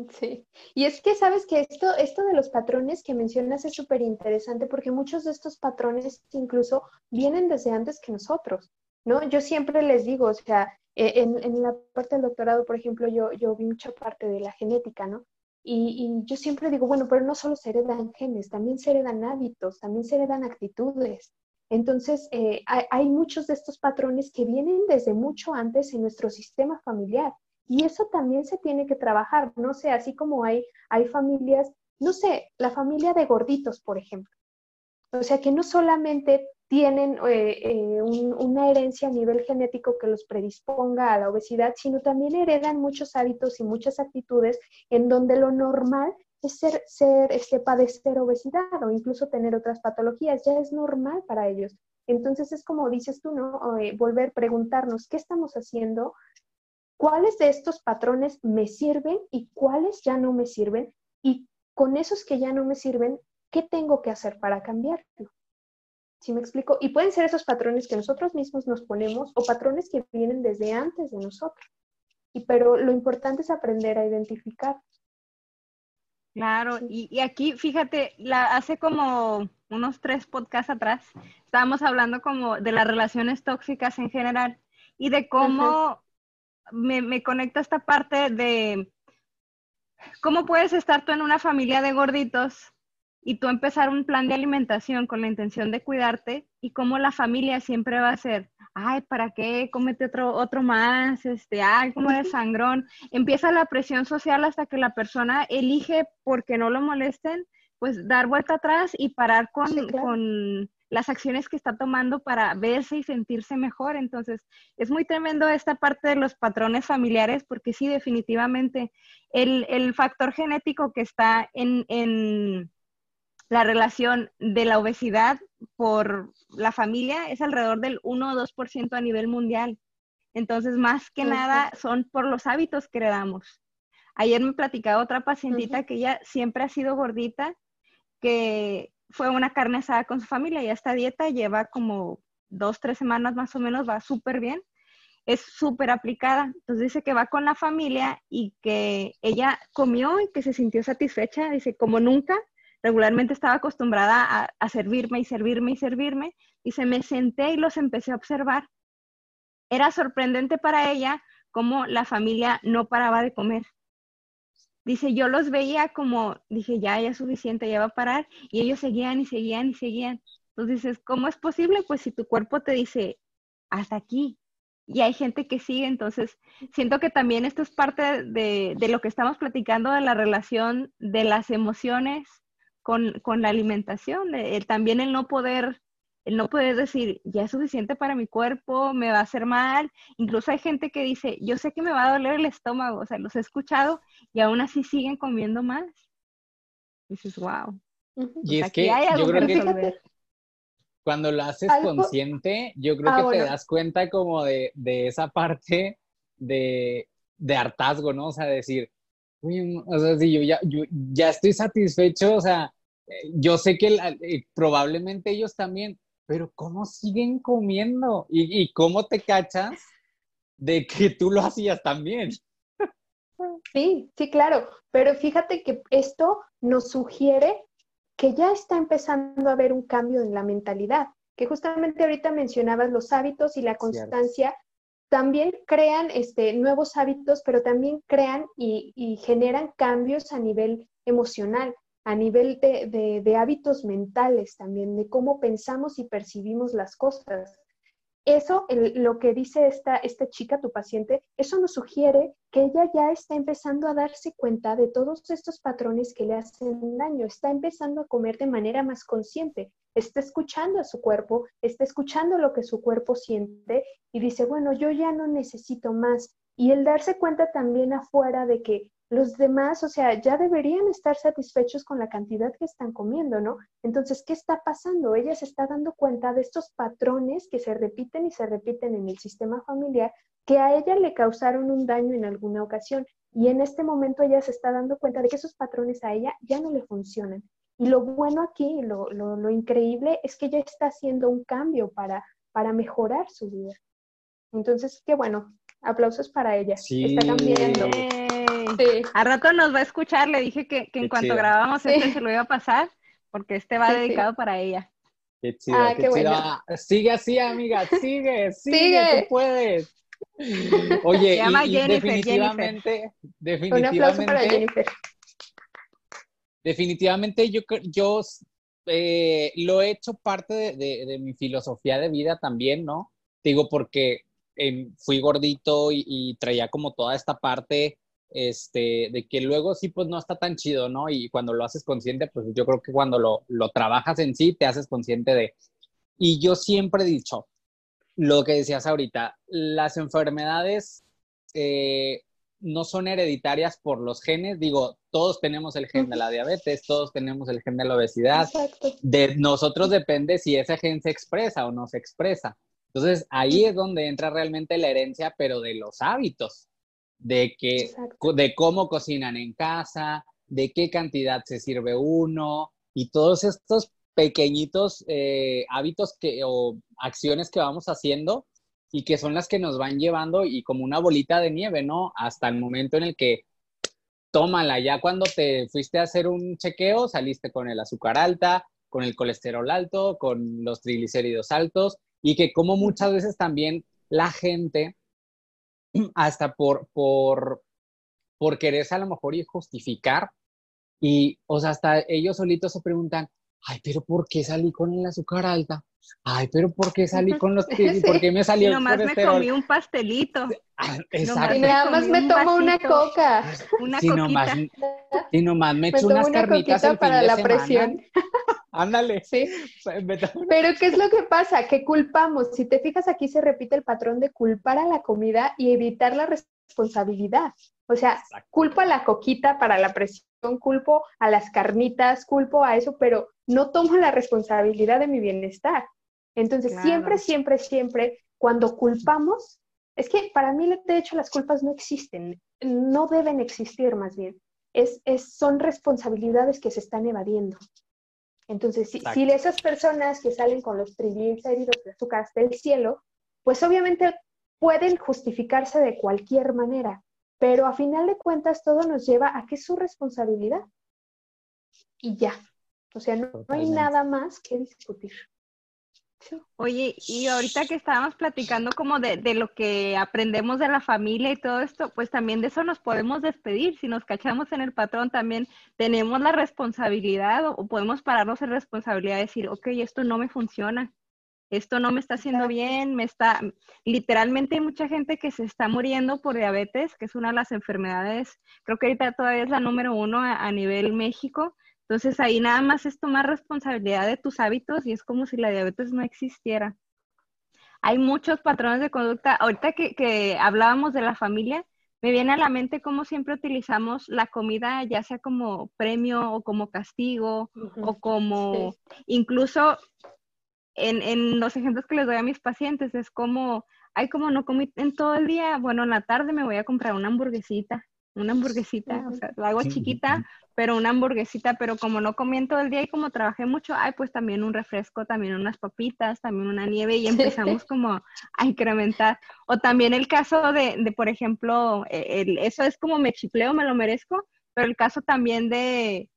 Sí, y es que sabes que esto, esto de los patrones que mencionas es súper interesante porque muchos de estos patrones incluso vienen desde antes que nosotros, ¿no? Yo siempre les digo, o sea, e, en, en la parte del doctorado, por ejemplo, yo, yo vi mucha parte de la genética, ¿no? Y, yo siempre digo, bueno, pero no solo se heredan genes, también se heredan hábitos, también se heredan actitudes. Entonces, eh, hay, hay muchos de estos patrones que vienen desde mucho antes en nuestro sistema familiar. Y eso también se tiene que trabajar, no sé, así como hay, hay familias, no sé, la familia de gorditos, por ejemplo. O sea, que no solamente tienen eh, eh, un, una herencia a nivel genético que los predisponga a la obesidad, sino también heredan muchos hábitos y muchas actitudes en donde lo normal es ser, ser este, padecer obesidad o incluso tener otras patologías, ya es normal para ellos. Entonces es como dices tú, ¿no? Eh, volver a preguntarnos, ¿qué estamos haciendo cuáles de estos patrones me sirven y cuáles ya no me sirven y con esos que ya no me sirven, ¿qué tengo que hacer para cambiarlo? ¿Sí me explico? Y pueden ser esos patrones que nosotros mismos nos ponemos o patrones que vienen desde antes de nosotros. Y pero lo importante es aprender a identificar. Claro, y, aquí, fíjate, la, hace como unos tres podcasts atrás, estábamos hablando como de las relaciones tóxicas en general y de cómo me, me conecta esta parte de cómo puedes estar tú en una familia de gorditos y tú empezar un plan de alimentación con la intención de cuidarte y cómo la familia siempre va a ser, ay, ¿para qué? Cómete otro, otro más, este, ay, cómo eres sangrón. Empieza la presión social hasta que la persona elige, porque no lo molesten, pues dar vuelta atrás y parar con, con las acciones que está tomando para verse y sentirse mejor. Entonces, es muy tremendo esta parte de los patrones familiares porque sí, definitivamente, el, factor genético que está en, en la relación de la obesidad por la familia es alrededor del 1 o 2% a nivel mundial. Entonces, más que nada, son por los hábitos que heredamos. Ayer me platicaba otra pacientita que ella siempre ha sido gordita, que fue una carne asada con su familia y esta dieta lleva como dos, tres semanas más o menos, va súper bien. Es súper aplicada. Entonces dice que va con la familia y que ella comió y que se sintió satisfecha. Dice, como nunca, regularmente estaba acostumbrada a, servirme y servirme y servirme. Dice, me senté y los empecé a observar. Era sorprendente para ella cómo la familia no paraba de comer. Dice, yo los veía como, dije, ya, ya suficiente, ya va a parar, y ellos seguían y seguían y seguían. Entonces dices, ¿cómo es posible? Pues si tu cuerpo te dice, hasta aquí, y hay gente que sigue, entonces siento que también esto es parte de, de lo que estamos platicando de la relación de las emociones con, con la alimentación, también el no poder el no poder decir, ya es suficiente para mi cuerpo, me va a hacer mal. Incluso hay gente que dice, yo sé que me va a doler el estómago, o sea, los he escuchado y aún así siguen comiendo más. Y dices, wow. Y es que yo creo que, cuando lo haces consciente, yo creo ah, que te das cuenta como de, esa parte de, hartazgo, ¿no? O sea, decir, o sea, si yo ya, yo ya estoy satisfecho, o sea, eh, yo sé que eh, probablemente ellos también, pero ¿cómo siguen comiendo? ¿Y, cómo te cachas? de que tú lo hacías también. Sí, sí, claro, pero fíjate que esto nos sugiere que ya está empezando a haber un cambio en la mentalidad, que justamente ahorita mencionabas los hábitos y la constancia también crean este, nuevos hábitos, pero también crean y, generan cambios a nivel emocional, a nivel de hábitos mentales también, de cómo pensamos y percibimos las cosas. Eso, lo que dice esta, esta chica, tu paciente, eso nos sugiere que ella ya está empezando a darse cuenta de todos estos patrones que le hacen daño, está empezando a comer de manera más consciente, está escuchando a su cuerpo, está escuchando lo que su cuerpo siente y dice, bueno, yo ya no necesito más. Y el darse cuenta también afuera de que los demás, o sea, ya deberían estar satisfechos con la cantidad que están comiendo, ¿no? Entonces, ¿qué está pasando? Ella se está dando cuenta de estos patrones que se repiten y se repiten en el sistema familiar que a ella le causaron un daño en alguna ocasión. Y en este momento ella se está dando cuenta de que esos patrones a ella ya no le funcionan. Y lo bueno aquí, lo, lo, increíble es que ella está haciendo un cambio para, para mejorar su vida. Entonces, qué bueno, aplausos para ella. Sí. Está cambiando. A rato nos va a escuchar, le dije que, en cuanto grabamos este se lo iba a pasar, porque este va dedicado para ella. Qué chido, ah, qué, Bueno. Sigue así, amiga, sigue, (laughs) sigue, tú puedes. (laughs) Oye, Se llama y, Jennifer, definitivamente, definitivamente. Un aplauso para Jennifer. Definitivamente yo, yo eh, lo he hecho parte de, mi filosofía de vida también, ¿no? Digo, porque fui gordito y, traía como toda esta parte este, de que luego sí, pues no está tan chido, ¿no? Y cuando lo haces consciente, pues yo creo que cuando lo, lo trabajas en sí, te haces consciente de... Y yo siempre he dicho, lo que decías ahorita, las enfermedades eh, no son hereditarias por los genes, digo, todos tenemos el gen de la diabetes, todos tenemos el gen de la obesidad, de nosotros depende si ese gen se expresa o no se expresa. Entonces ahí es donde entra realmente la herencia, pero de los hábitos de, que, de cómo cocinan en casa, de qué cantidad se sirve uno y todos estos pequeñitos eh, hábitos que, o acciones que vamos haciendo y que son las que nos van llevando y como una bolita de nieve, ¿no? Hasta el momento en el que tómala, ya cuando te fuiste a hacer un chequeo, saliste con el azúcar alta, con el colesterol alto, con los triglicéridos altos y que como muchas veces también la gente (clears throat) hasta por, por, por quererse a lo mejor y justificar. Y, o sea, hasta ellos solitos se preguntan, ay, pero ¿por qué salí con el azúcar alta? Ay, pero ¿por qué salí con los (laughs) ¿Por qué me salió y nomás me comí un pastelito. Ah, exacto. Y nada más me tomo una coca. Una si nomás, y nomás me echo unas carnitas el para fin de la semana. presión. (laughs) Ándale. Sí. Pero ¿qué es lo que pasa? Que culpamos. Si te fijas aquí se repite el patrón de culpar a la comida y evitar la responsabilidad. O sea, culpo a la coquita para la presión, culpo a las carnitas, culpo a eso, pero no tomo la responsabilidad de mi bienestar. Entonces, siempre, siempre, siempre, cuando culpamos, es que para mí, de hecho, las culpas no existen, no deben existir más bien. Es, es, son responsabilidades que se están evadiendo. Entonces, si, si, esas personas que salen con los triglicéridos de azúcar hasta el cielo, pues obviamente pueden justificarse de cualquier manera, pero a final de cuentas todo nos lleva a que es su responsabilidad. Y ya. O sea, no, hay nada más que discutir. Oye, y ahorita que estábamos platicando como de, de, lo que aprendemos de la familia y todo esto, pues también de eso nos podemos despedir. Si nos cachamos en el patrón, también tenemos la responsabilidad o, podemos pararnos en responsabilidad de decir, ok, esto no me funciona esto no me está haciendo bien, me está, literalmente hay mucha gente que se está muriendo por diabetes, que es una de las enfermedades, creo que ahorita todavía es la número uno a, nivel México. Entonces ahí nada más es tomar responsabilidad de tus hábitos y es como si la diabetes no existiera. Hay muchos patrones de conducta. Ahorita que, hablábamos de la familia, me viene a la mente cómo siempre utilizamos la comida, ya sea como premio o como castigo o como incluso en, en, los ejemplos que les doy a mis pacientes es como, ay, como no comí en todo el día, bueno, en la tarde me voy a comprar una hamburguesita, una hamburguesita, o sea, la hago chiquita pero una hamburguesita, pero como no comí todo el día y como trabajé mucho, ay, pues también un refresco, también unas papitas, también una nieve y empezamos (laughs) como a incrementar. O también el caso de, de por ejemplo, e, el, eso es como me chifleo, me lo merezco, pero el caso también de,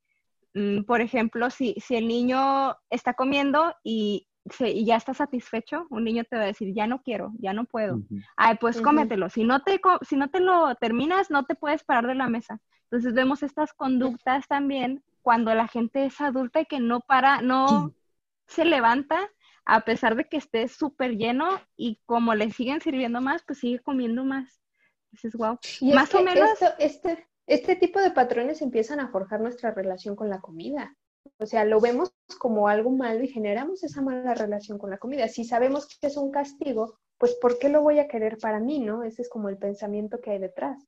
mm, por ejemplo, si, si el niño está comiendo y, y, ya está satisfecho, un niño te va a decir, ya no quiero, ya no puedo. Ay, pues cómetelo. Si no, te, si no te lo terminas, no te puedes parar de la mesa. Entonces vemos estas conductas también cuando la gente es adulta y que no para, no se levanta a pesar de que esté súper lleno y como le siguen sirviendo más, pues sigue comiendo más. Entonces, wow. más o menos. este, este tipo de patrones empiezan a forjar nuestra relación con la comida. O sea, lo vemos como algo malo y generamos esa mala relación con la comida. Si sabemos que es un castigo, pues ¿por qué lo voy a querer para mí, no? Ese es como el pensamiento que hay detrás.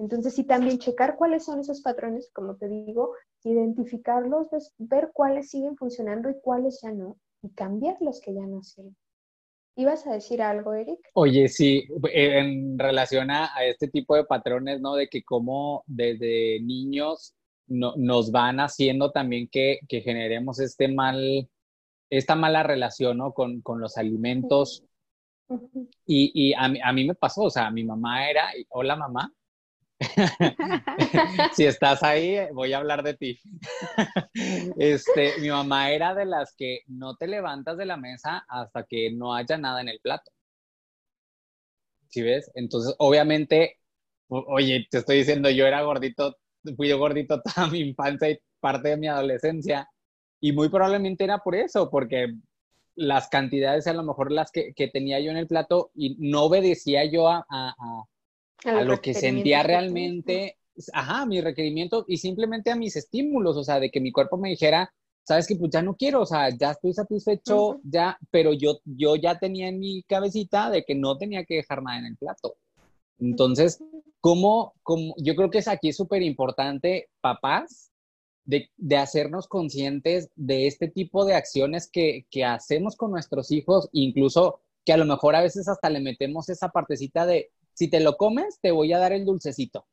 Entonces, sí, también checar cuáles son esos patrones, como te digo, identificarlos, ver cuáles siguen funcionando y cuáles ya no, y cambiar los que ya no sirven. ¿Ibas a decir algo, Eric? Oye, sí, eh, en relación a, este tipo de patrones, ¿no? De que como desde niños nos van haciendo también que, generemos este mal, esta mala relación, ¿no? Con, los alimentos. Y, y a, mí, a, mí, me pasó, o sea, mi mamá era, hola mamá, (laughs) si estás ahí, voy a hablar de ti. (laughs) este, mi mamá era de las que no te levantas de la mesa hasta que no haya nada en el plato. ¿Sí ves? Entonces, obviamente, oye, te estoy diciendo, yo era gordito, fui yo gordito (laughs) toda mi infancia y parte de mi adolescencia. Y muy probablemente era por eso, porque las cantidades a lo mejor las que, tenía yo en el plato y no obedecía yo a a, lo que sentía realmente, ajá, mi requerimiento y simplemente a mis estímulos, o sea, de que mi cuerpo me dijera, sabes que pues ya no quiero, o sea, ya estoy satisfecho, ya, pero yo, yo ya tenía en mi cabecita de que no tenía que dejar nada en el plato. Entonces, ¿cómo, cómo yo creo que es aquí súper importante, papás, de, de, hacernos conscientes de este tipo de acciones que, que hacemos con nuestros hijos, incluso que a lo mejor a veces hasta le metemos esa partecita de, si te lo comes, te voy a dar el dulcecito.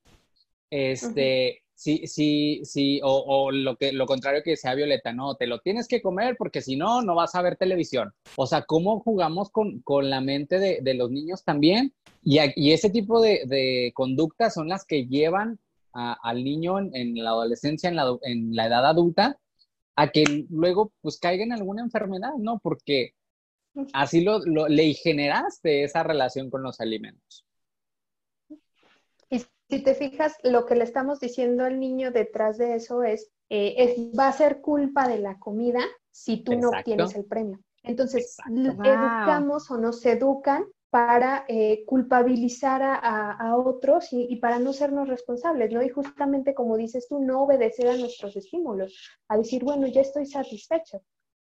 Este, sí, sí, sí, o, lo, que, lo contrario que sea Violeta, no, te lo tienes que comer porque si no, no vas a ver televisión. O sea, ¿cómo jugamos con, la mente de, los niños también? Y, y ese tipo de, conductas son las que llevan al niño en, la adolescencia, en la, en la edad adulta, a que luego pues caiga en alguna enfermedad, ¿no? Porque así lo, le generaste esa relación con los alimentos. Si te fijas, lo que le estamos diciendo al niño detrás de eso es, eh, va a ser culpa de la comida si tú no obtienes el premio. Entonces, educamos o nos educan para eh, culpabilizar a, otros y, para no sernos responsables, ¿no? Y justamente como dices tú, no obedecer a nuestros estímulos, a decir, bueno, ya estoy satisfecho.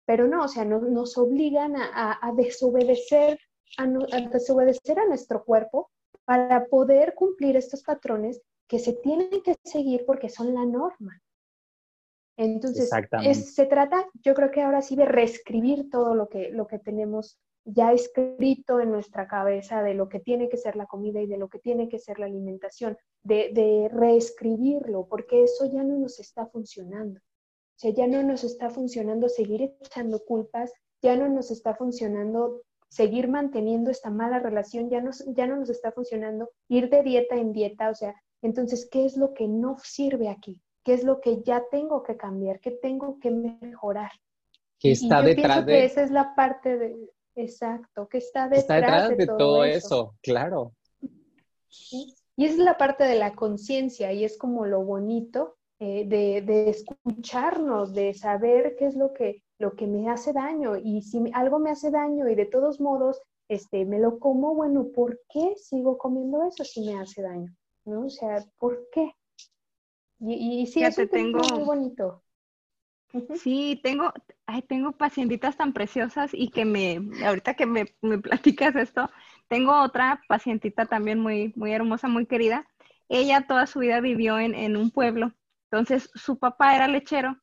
Pero no, o sea, nos obligan a, desobedecer, a, desobedecer a nuestro cuerpo para poder cumplir estos patrones que se tienen que seguir porque son la norma. Entonces, se trata, yo creo que ahora sí de reescribir todo lo que, lo que tenemos ya escrito en nuestra cabeza de lo que tiene que ser la comida y de lo que tiene que ser la alimentación, de, de reescribirlo, porque eso ya no nos está funcionando. O sea, ya no nos está funcionando seguir echando culpas, ya no nos está funcionando seguir manteniendo esta mala relación ya, ya no nos está funcionando, ir de dieta en dieta, o sea, entonces, ¿qué es lo que no sirve aquí? ¿Qué es lo que ya tengo que cambiar? ¿Qué tengo que mejorar? ¿Qué está detrás de... Que esa es la parte de... Exacto, que está detrás, está detrás de, todo, eso. claro. Y esa es la parte de la conciencia y es como lo bonito eh, de, de, escucharnos, de saber qué es lo que, lo que me hace daño. Y si algo me hace daño y de todos modos este, me lo como, bueno, ¿por qué sigo comiendo eso si me hace daño? ¿No? O sea, ¿por qué? Y, y sí, eso tengo... muy bonito. Sí, tengo, ay, tengo pacientitas tan preciosas y que me, ahorita que me, me, platicas esto, tengo otra pacientita también muy, muy hermosa, muy querida. Ella toda su vida vivió en, en un pueblo entonces, su papá era lechero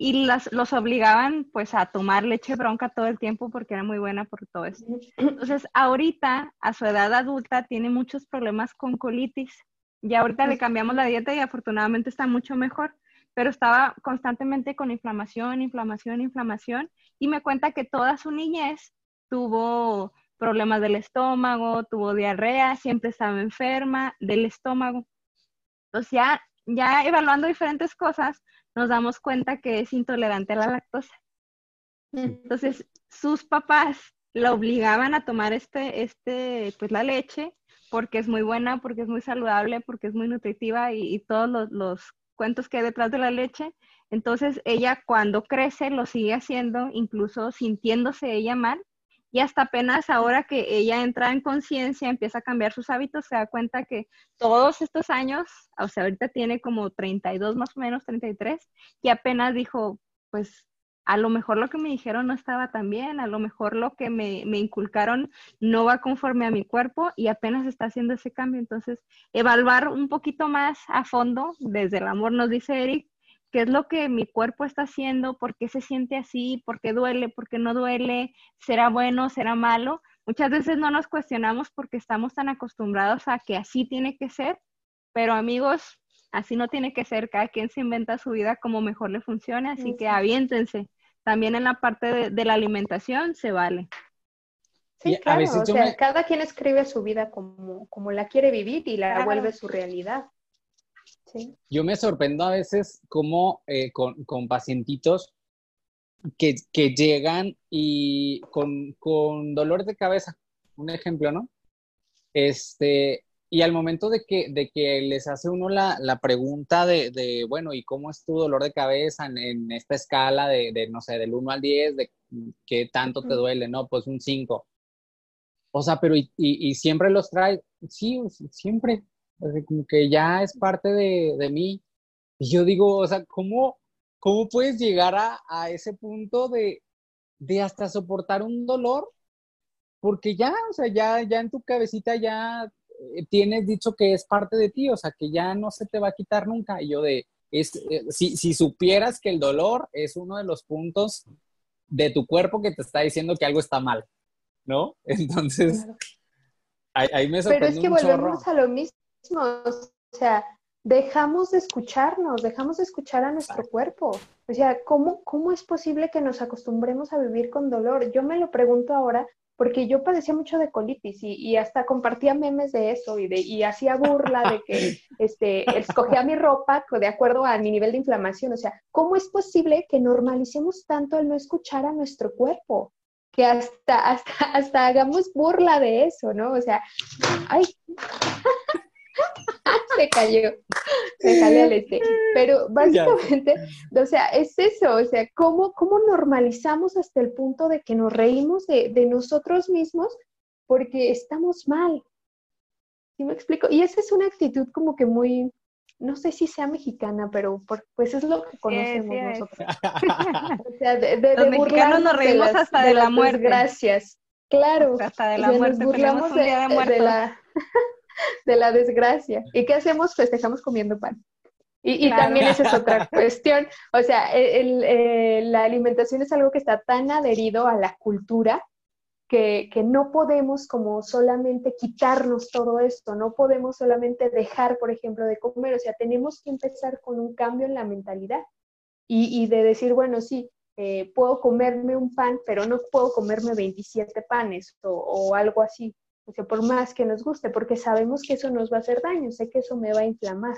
y las, los obligaban pues a tomar leche bronca todo el tiempo porque era muy buena por todo eso. Entonces, ahorita, a su edad adulta, tiene muchos problemas con colitis. Y ahorita le cambiamos la dieta y afortunadamente está mucho mejor. pero estaba constantemente con inflamación, inflamación, inflamación, y me cuenta que toda su niñez tuvo problemas del estómago, tuvo diarrea, siempre estaba enferma del estómago. Entonces ya, ya evaluando diferentes cosas, nos damos cuenta que es intolerante a la lactosa. Entonces, sus papás la obligaban a tomar este, este, pues la leche, porque es muy buena, porque es muy saludable, porque es muy nutritiva y, todos los, los, cuentos que hay detrás de la leche. Entonces, ella cuando crece lo sigue haciendo, incluso sintiéndose ella mal, y hasta apenas ahora que ella entra en conciencia, empieza a cambiar sus hábitos, se da cuenta que todos estos años, o sea, ahorita tiene como 32 más o menos, 33, y apenas dijo, pues a lo mejor lo que me dijeron no estaba tan bien, a lo mejor lo que me, me, inculcaron no va conforme a mi cuerpo y apenas está haciendo ese cambio. Entonces, evaluar un poquito más a fondo, desde el amor nos dice Eric, qué es lo que mi cuerpo está haciendo, por qué se siente así, por qué duele, por qué no duele, será bueno, será malo. Muchas veces no nos cuestionamos porque estamos tan acostumbrados a que así tiene que ser, pero amigos, así no tiene que ser, cada quien se inventa su vida como mejor le funcione, así que aviéntense también en la parte de, la alimentación se vale. Sí, claro, o sea, cada quien escribe su vida como, como la quiere vivir y la vuelve su realidad. Yo me sorprendo a veces como eh, con, con, pacientitos que, que llegan y con, con dolores de cabeza, un ejemplo, ¿no? Este, y al momento de que, de que les hace uno la, la pregunta de, de, bueno, ¿y cómo es tu dolor de cabeza en, en esta escala de, de, no sé, del 1 al 10, de qué tanto te duele? No, pues un 5. O sea, pero y, y, siempre los trae, sí, siempre, como que ya es parte de, de mí. Y yo digo, o sea, ¿cómo, cómo puedes llegar a, a ese punto de, de hasta soportar un dolor? Porque ya, o sea, ya, ya en tu cabecita ya eh, tienes dicho que es parte de ti, o sea, que ya no se te va a quitar nunca. Y yo de, es, eh, si, si supieras que el dolor es uno de los puntos de tu cuerpo que te está diciendo que algo está mal, ¿no? (laughs) Entonces, ahí, me sorprende Pero es que volvemos a lo mismo, o sea, dejamos de escucharnos, dejamos de escuchar a nuestro cuerpo. O sea, ¿cómo, ¿cómo es posible que nos acostumbremos a vivir con dolor? Yo me lo pregunto ahora porque yo padecía mucho de colitis y, hasta compartía memes de eso y, de, y hacía burla de que (laughs) este, escogía mi ropa de acuerdo a mi nivel de inflamación. O sea, ¿cómo es posible que normalicemos tanto el no escuchar a nuestro cuerpo? Que hasta, hasta, hasta hagamos burla de eso, ¿no? O sea, ay, (laughs) se cayó, se cayó el este. Pero básicamente, o sea, es eso, o sea, ¿cómo, cómo normalizamos hasta el punto de que nos reímos de, de nosotros mismos porque estamos mal? ¿Sí me explico? Y esa es una actitud como que muy, no sé si sea mexicana, pero pues es lo que conocemos nosotros. (laughs) o sea, de, de, Los mexicanos nos reímos hasta de, la muerte. Gracias. Claro. Hasta de la muerte. Nos burlamos de, de, la (laughs) de la desgracia. ¿Y qué hacemos? Festejamos comiendo pan. Y, también esa es otra (laughs) cuestión. O sea, eh, la alimentación es algo que está tan adherido a la cultura que, que, no podemos como solamente quitarnos todo esto, no podemos solamente dejar, por ejemplo, de comer. O sea, tenemos que empezar con un cambio en la mentalidad y, y de decir, bueno, sí, eh, puedo comerme un pan, pero no puedo comerme 27 panes o, o algo así o sea, por más que nos guste, porque sabemos que eso nos va a hacer daño, sé que eso me va a inflamar.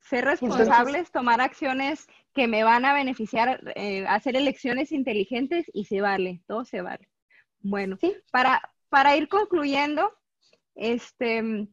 Ser responsables, tomar acciones que me van a beneficiar, eh, hacer elecciones inteligentes y se vale, todo se vale. Bueno, ¿Sí? para, para ir concluyendo, este,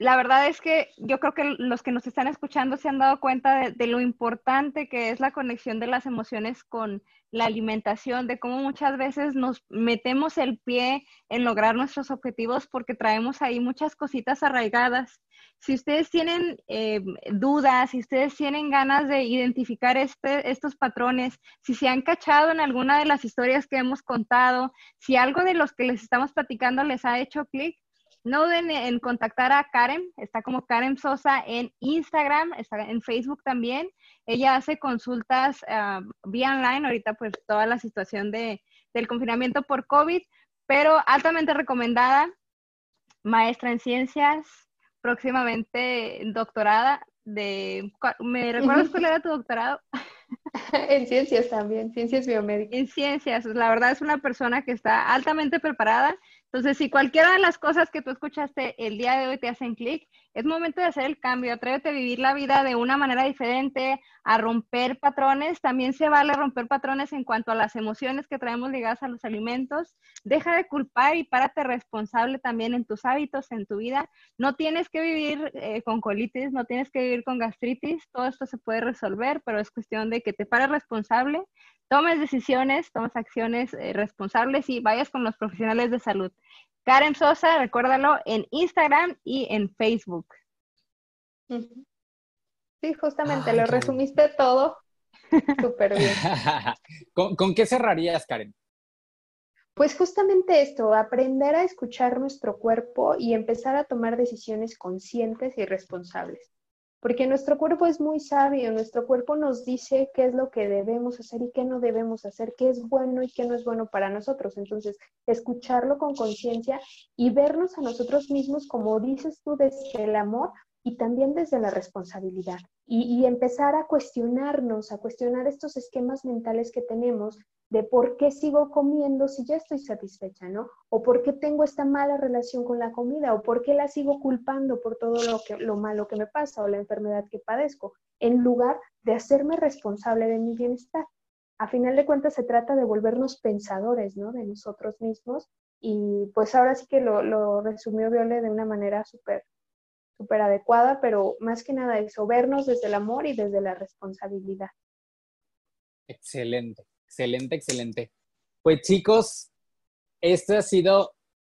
la verdad es que yo creo que los que nos están escuchando se han dado cuenta de, lo importante que es la conexión de las emociones con la alimentación, de cómo muchas veces nos metemos el pie en lograr nuestros objetivos porque traemos ahí muchas cositas arraigadas. Si ustedes tienen eh, dudas, si ustedes tienen ganas de identificar este, estos patrones, si se han cachado en alguna de las historias que hemos contado, si algo de los que les estamos platicando les ha hecho clic, no duden en contactar a Karen, está como Karen Sosa en Instagram, está en Facebook también. Ella hace consultas uh, vía online, ahorita pues toda la situación de, del confinamiento por COVID, pero altamente recomendada, maestra en ciencias, próximamente doctorada, de ¿me recuerdas cuál era tu doctorado? (laughs) en ciencias también, ciencias biomédicas. En ciencias, la verdad es una persona que está altamente preparada entonces, si cualquiera de las cosas que tú escuchaste el día de hoy te hacen clic, es momento de hacer el cambio. Atrévete a vivir la vida de una manera diferente, a romper patrones. También se vale romper patrones en cuanto a las emociones que traemos ligadas a los alimentos. Deja de culpar y párate responsable también en tus hábitos, en tu vida. No tienes que vivir eh, con colitis, no tienes que vivir con gastritis. Todo esto se puede resolver, pero es cuestión de que te pares responsable tomes decisiones, tomes acciones eh, responsables y vayas con los profesionales de salud. Karen Sosa, recuérdalo en Instagram y en Facebook. Sí, justamente, lo resumiste todo (laughs) súper bien. (laughs) ¿Con qué cerrarías, Karen? Pues justamente esto, aprender a escuchar nuestro cuerpo y empezar a tomar decisiones conscientes y responsables porque nuestro cuerpo es muy sabio, nuestro cuerpo nos dice qué es lo que debemos hacer y qué no debemos hacer, qué es bueno y qué no es bueno para nosotros. Entonces, escucharlo con conciencia y vernos a nosotros mismos, como dices tú, desde el amor y también desde la responsabilidad. Y, empezar a cuestionarnos, a cuestionar estos esquemas mentales que tenemos de por qué sigo comiendo si ya estoy satisfecha, ¿no? O por qué tengo esta mala relación con la comida, o por qué la sigo culpando por todo lo, que, lo malo que me pasa o la enfermedad que padezco, en lugar de hacerme responsable de mi bienestar. A final de cuentas se trata de volvernos pensadores, ¿no? De nosotros mismos. Y pues ahora sí que lo, lo resumió Viole de una manera súper súper adecuada, pero más que nada eso, vernos desde el amor y desde la responsabilidad. Excelente. Excelente, excelente. Pues chicos, este ha sido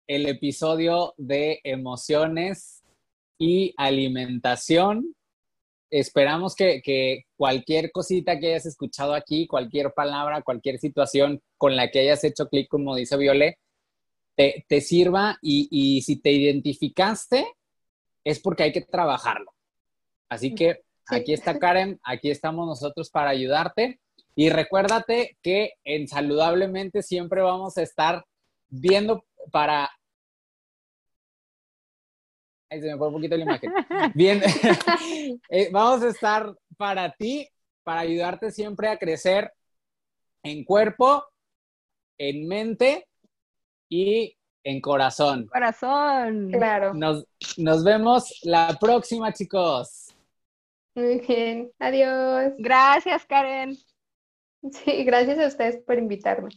el episodio de emociones y alimentación. Esperamos que, cualquier cosita que hayas escuchado aquí, cualquier palabra, cualquier situación con la que hayas hecho clic, como dice Viole, te, sirva y, y si te identificaste, es porque hay que trabajarlo. Así que aquí está Karen, aquí estamos nosotros para ayudarte. Y recuérdate que en Saludablemente siempre vamos a estar viendo para... Ahí se me fue un poquito la imagen. (laughs) Bien, (laughs) eh, vamos a estar para ti, para ayudarte siempre a crecer en cuerpo, en mente y en corazón. Corazón. Claro. Nos, nos vemos la próxima, chicos. Muy bien. Adiós. Gracias, Karen. Sí, gracias a ustedes por invitarme.